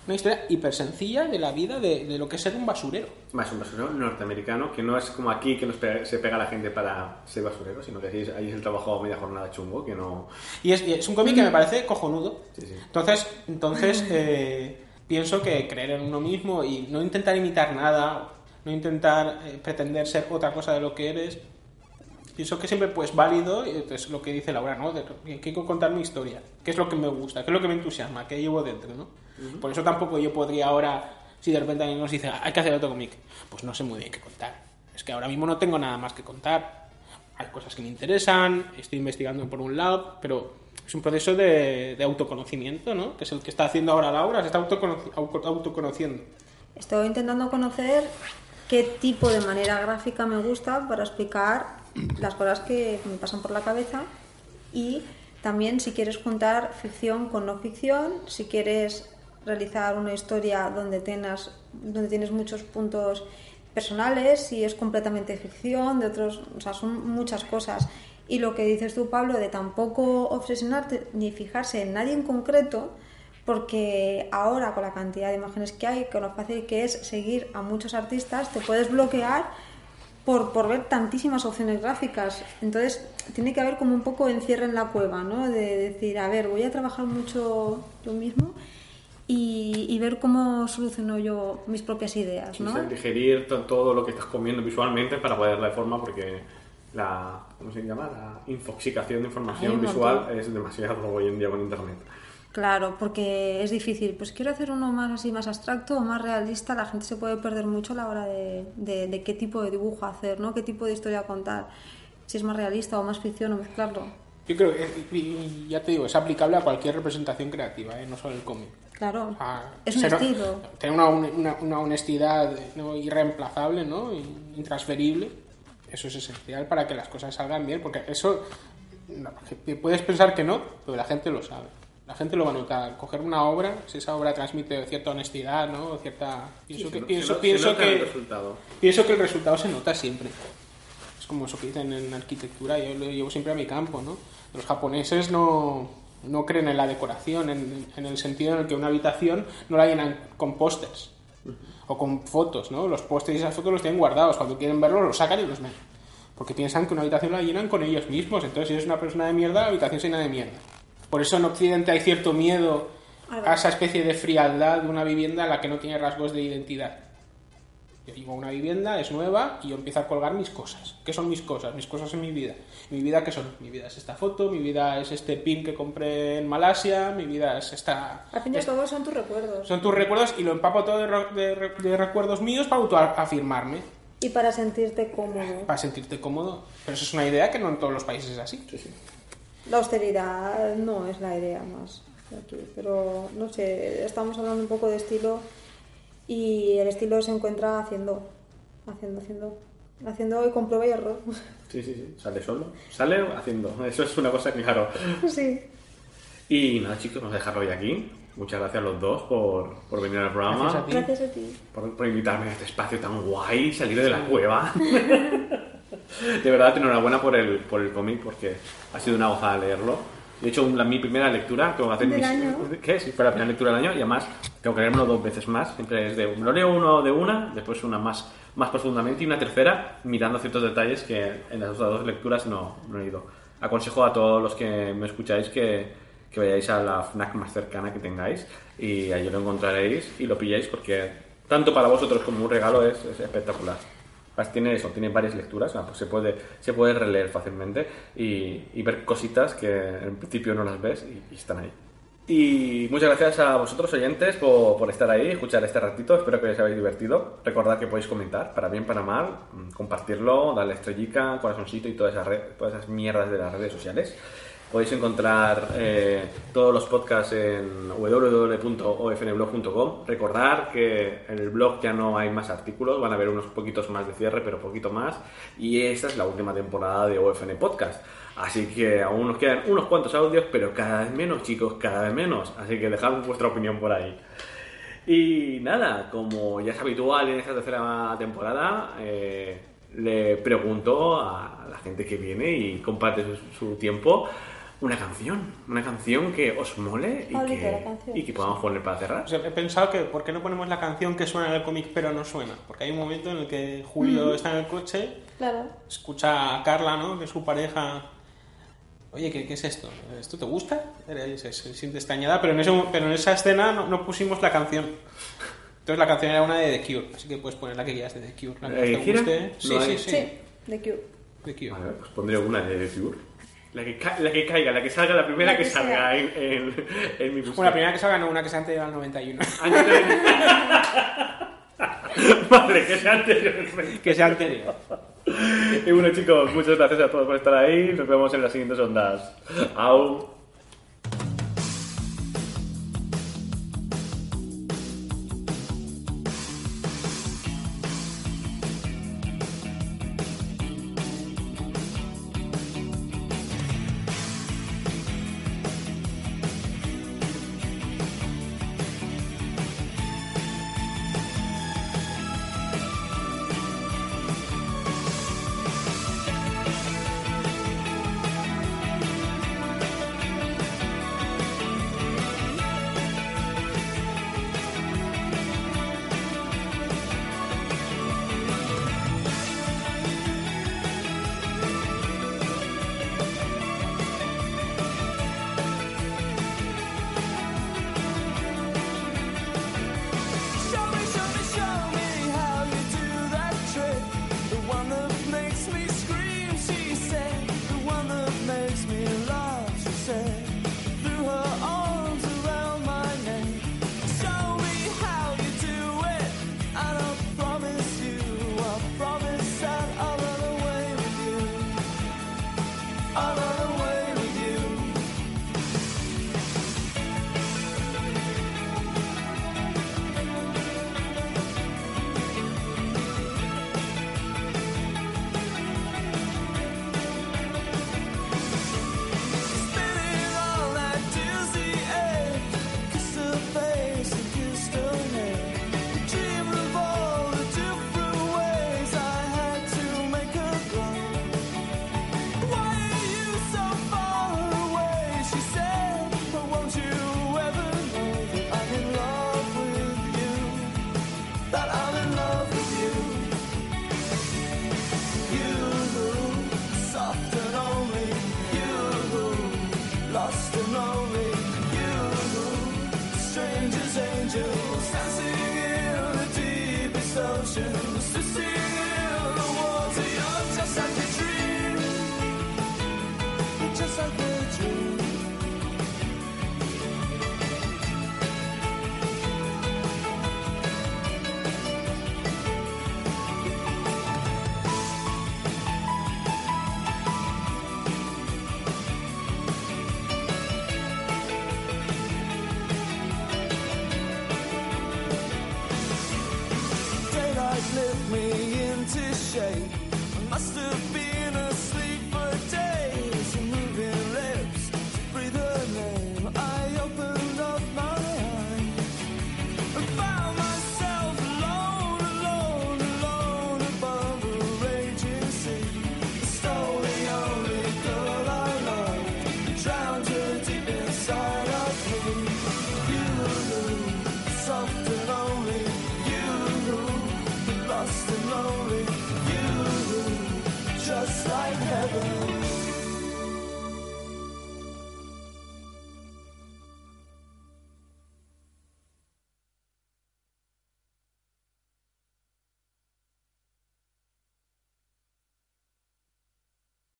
una historia hiper sencilla de la vida de, de lo que es ser un basurero. Más un basurero norteamericano, que no es como aquí que nos pega- se pega la gente para ser basurero, sino que ahí es, ahí es el trabajo a media jornada chungo, que no... Y es, y es un cómic que me parece cojonudo. Sí, sí. Entonces, entonces eh, pienso que creer en uno mismo y no intentar imitar nada, no intentar eh, pretender ser otra cosa de lo que eres, pienso que siempre pues válido, y es lo que dice Laura, ¿no? De, quiero contar mi historia, qué es lo que me gusta, qué es lo que me entusiasma, qué llevo dentro, ¿no? Por eso tampoco yo podría ahora, si de repente alguien nos dice, hay que hacer otro cómic, pues no sé muy bien qué contar. Es que ahora mismo no tengo nada más que contar. Hay cosas que me interesan, estoy investigando por un lado, pero es un proceso de, autoconocimiento, ¿no? Que es el que está haciendo ahora Laura, se está autoconoci- auto- autoconociendo. Estoy intentando conocer qué tipo de manera gráfica me gusta para explicar las cosas que me pasan por la cabeza y también si quieres juntar ficción con no ficción, si quieres realizar una historia donde tengas donde tienes muchos puntos personales, si es completamente ficción, de otros, o sea, son muchas cosas. Y lo que dices tú, Pablo, de tampoco obsesionarte ni fijarse en nadie en concreto, porque ahora con la cantidad de imágenes que hay, con lo fácil que es seguir a muchos artistas, te puedes bloquear por, por ver tantísimas opciones gráficas. Entonces, tiene que haber como un poco encierre en la cueva, ¿no? De decir, a ver, voy a trabajar mucho yo mismo y, y ver cómo soluciono yo mis propias ideas, ¿no? Sí, digerir to- todo lo que estás comiendo visualmente para poder darle forma porque la, ¿cómo se llama? La infoxicación de información visual montón. es demasiado hoy en día con internet. Claro, porque es difícil. Pues quiero hacer uno más así, más abstracto o más realista. La gente se puede perder mucho a la hora de, de- de qué tipo de dibujo hacer, ¿no? Qué tipo de historia contar. Si es más realista o más ficción o mezclarlo. Yo creo que, y- y ya te digo, es aplicable a cualquier representación creativa, ¿eh? no solo el cómic. Claro. Ah, es un ser- estilo. Tener una, una- una honestidad ¿no? irreemplazable, ¿no? intransferible. Eso es esencial para que las cosas salgan bien, porque eso puedes pensar que no, pero la gente lo sabe. La gente lo va a notar. Coger una obra, si esa obra transmite cierta honestidad, ¿no? Cierta... Pienso, Sí, que, pienso, pienso el que, resultado. pienso que el resultado se nota siempre. Es como eso que dicen en arquitectura, yo lo llevo siempre a mi campo, ¿no? Los japoneses no, no creen en la decoración, en, en el sentido en el que una habitación no la llenan con pósters o con fotos, ¿no? Los pósters y esas fotos los tienen guardados, cuando quieren verlos los sacan y los ven. Porque piensan que una habitación la llenan con ellos mismos, entonces si eres una persona de mierda, la habitación se llena de mierda. Por eso en Occidente hay cierto miedo a esa especie de frialdad de una vivienda en la que no tiene rasgos de identidad. Yo digo, una vivienda es nueva y yo empiezo a colgar mis cosas. ¿Qué son mis cosas? Mis cosas en mi vida. ¿Mi vida qué son? Mi vida es esta foto, mi vida es este pin que compré en Malasia, mi vida es esta... Al fin y al cabo son tus recuerdos. Son tus recuerdos y lo empapo todo de, re- de re- de recuerdos míos para autoafirmarme, Y para sentirte cómodo. para sentirte cómodo. Pero eso es una idea que no en todos los países es así. La austeridad no es la idea más aquí, pero no sé, estamos hablando un poco de estilo y el estilo se encuentra haciendo, haciendo, haciendo, haciendo y con prueba y error. Sí, sí, sí. Sale solo. Sale haciendo. Eso es una cosa que, claro. sí. Y nada, chicos, vamos a dejarlo hoy aquí. Muchas gracias a los dos por, por venir al programa. Gracias a ti. Gracias a ti. por, por invitarme a este espacio tan guay, salir de la cueva. de verdad, enhorabuena por el, por el cómic, porque ha sido una gozada leerlo. De hecho, la, mi primera lectura, tengo que hacer ¿Del mis- año? ¿Qué? Si fue la primera lectura del año, y además tengo que leérmelo dos veces más. Siempre es de, me lo leo uno de una, después una más, más profundamente y una tercera mirando ciertos detalles que en las otras dos lecturas no, no he ido. Aconsejo a todos los que me escucháis que, que vayáis a la FNAC más cercana que tengáis y allí lo encontraréis y lo pilláis porque tanto para vosotros como un regalo es, es espectacular. Tiene eso, tiene varias lecturas, pues se puede, se puede releer fácilmente y, y ver cositas que en principio no las ves y, y están ahí. Y muchas gracias a vosotros oyentes por, por estar ahí, escuchar este ratito, espero que os hayáis divertido. Recordad que podéis comentar, para bien, para mal, mm, compartirlo, darle estrellica, corazoncito y todas esas, todas esas mierdas de las redes sociales. Podéis encontrar eh, todos los podcasts en www.ofnblog.com. Recordar que en el blog ya no hay más artículos, van a haber unos poquitos más de cierre, pero poquito más. Y esta es la última temporada de OFN Podcast. Así que aún nos quedan unos cuantos audios, pero cada vez menos, chicos, cada vez menos. Así que dejad vuestra opinión por ahí. Y nada, como ya es habitual en esta tercera temporada, eh, le pregunto a la gente que viene y comparte su, su tiempo una canción, una canción que os mole y que, y que podamos poner para cerrar. O sea, he pensado que ¿por qué no ponemos la canción que suena en el cómic pero no suena? Porque hay un momento en el que Julio está en el coche, Claro. escucha a Carla, ¿no? Que es su pareja. Oye, ¿qué, qué es esto? ¿Esto te gusta? Se, siente extrañada, pero en, ese, pero en esa escena no, no pusimos la canción. Entonces la canción era una de The Cure, así que puedes poner la que quieras de The Cure. La que ¿La que más te guste. Sí, No sí, hay- sí, Sí, de Cure. The Cure. Vale, pues pondré una de The Cure. La que, ca- la que caiga, la que salga, la primera La que, que salga en, en, en mi búsqueda. Bueno, la primera que salga, no, una que sea anterior al 91. Antes de- Vale, que sea anterior. que sea anterior. Y bueno chicos, muchas gracias a todos por estar ahí. Nos vemos en las siguientes ondas. Au.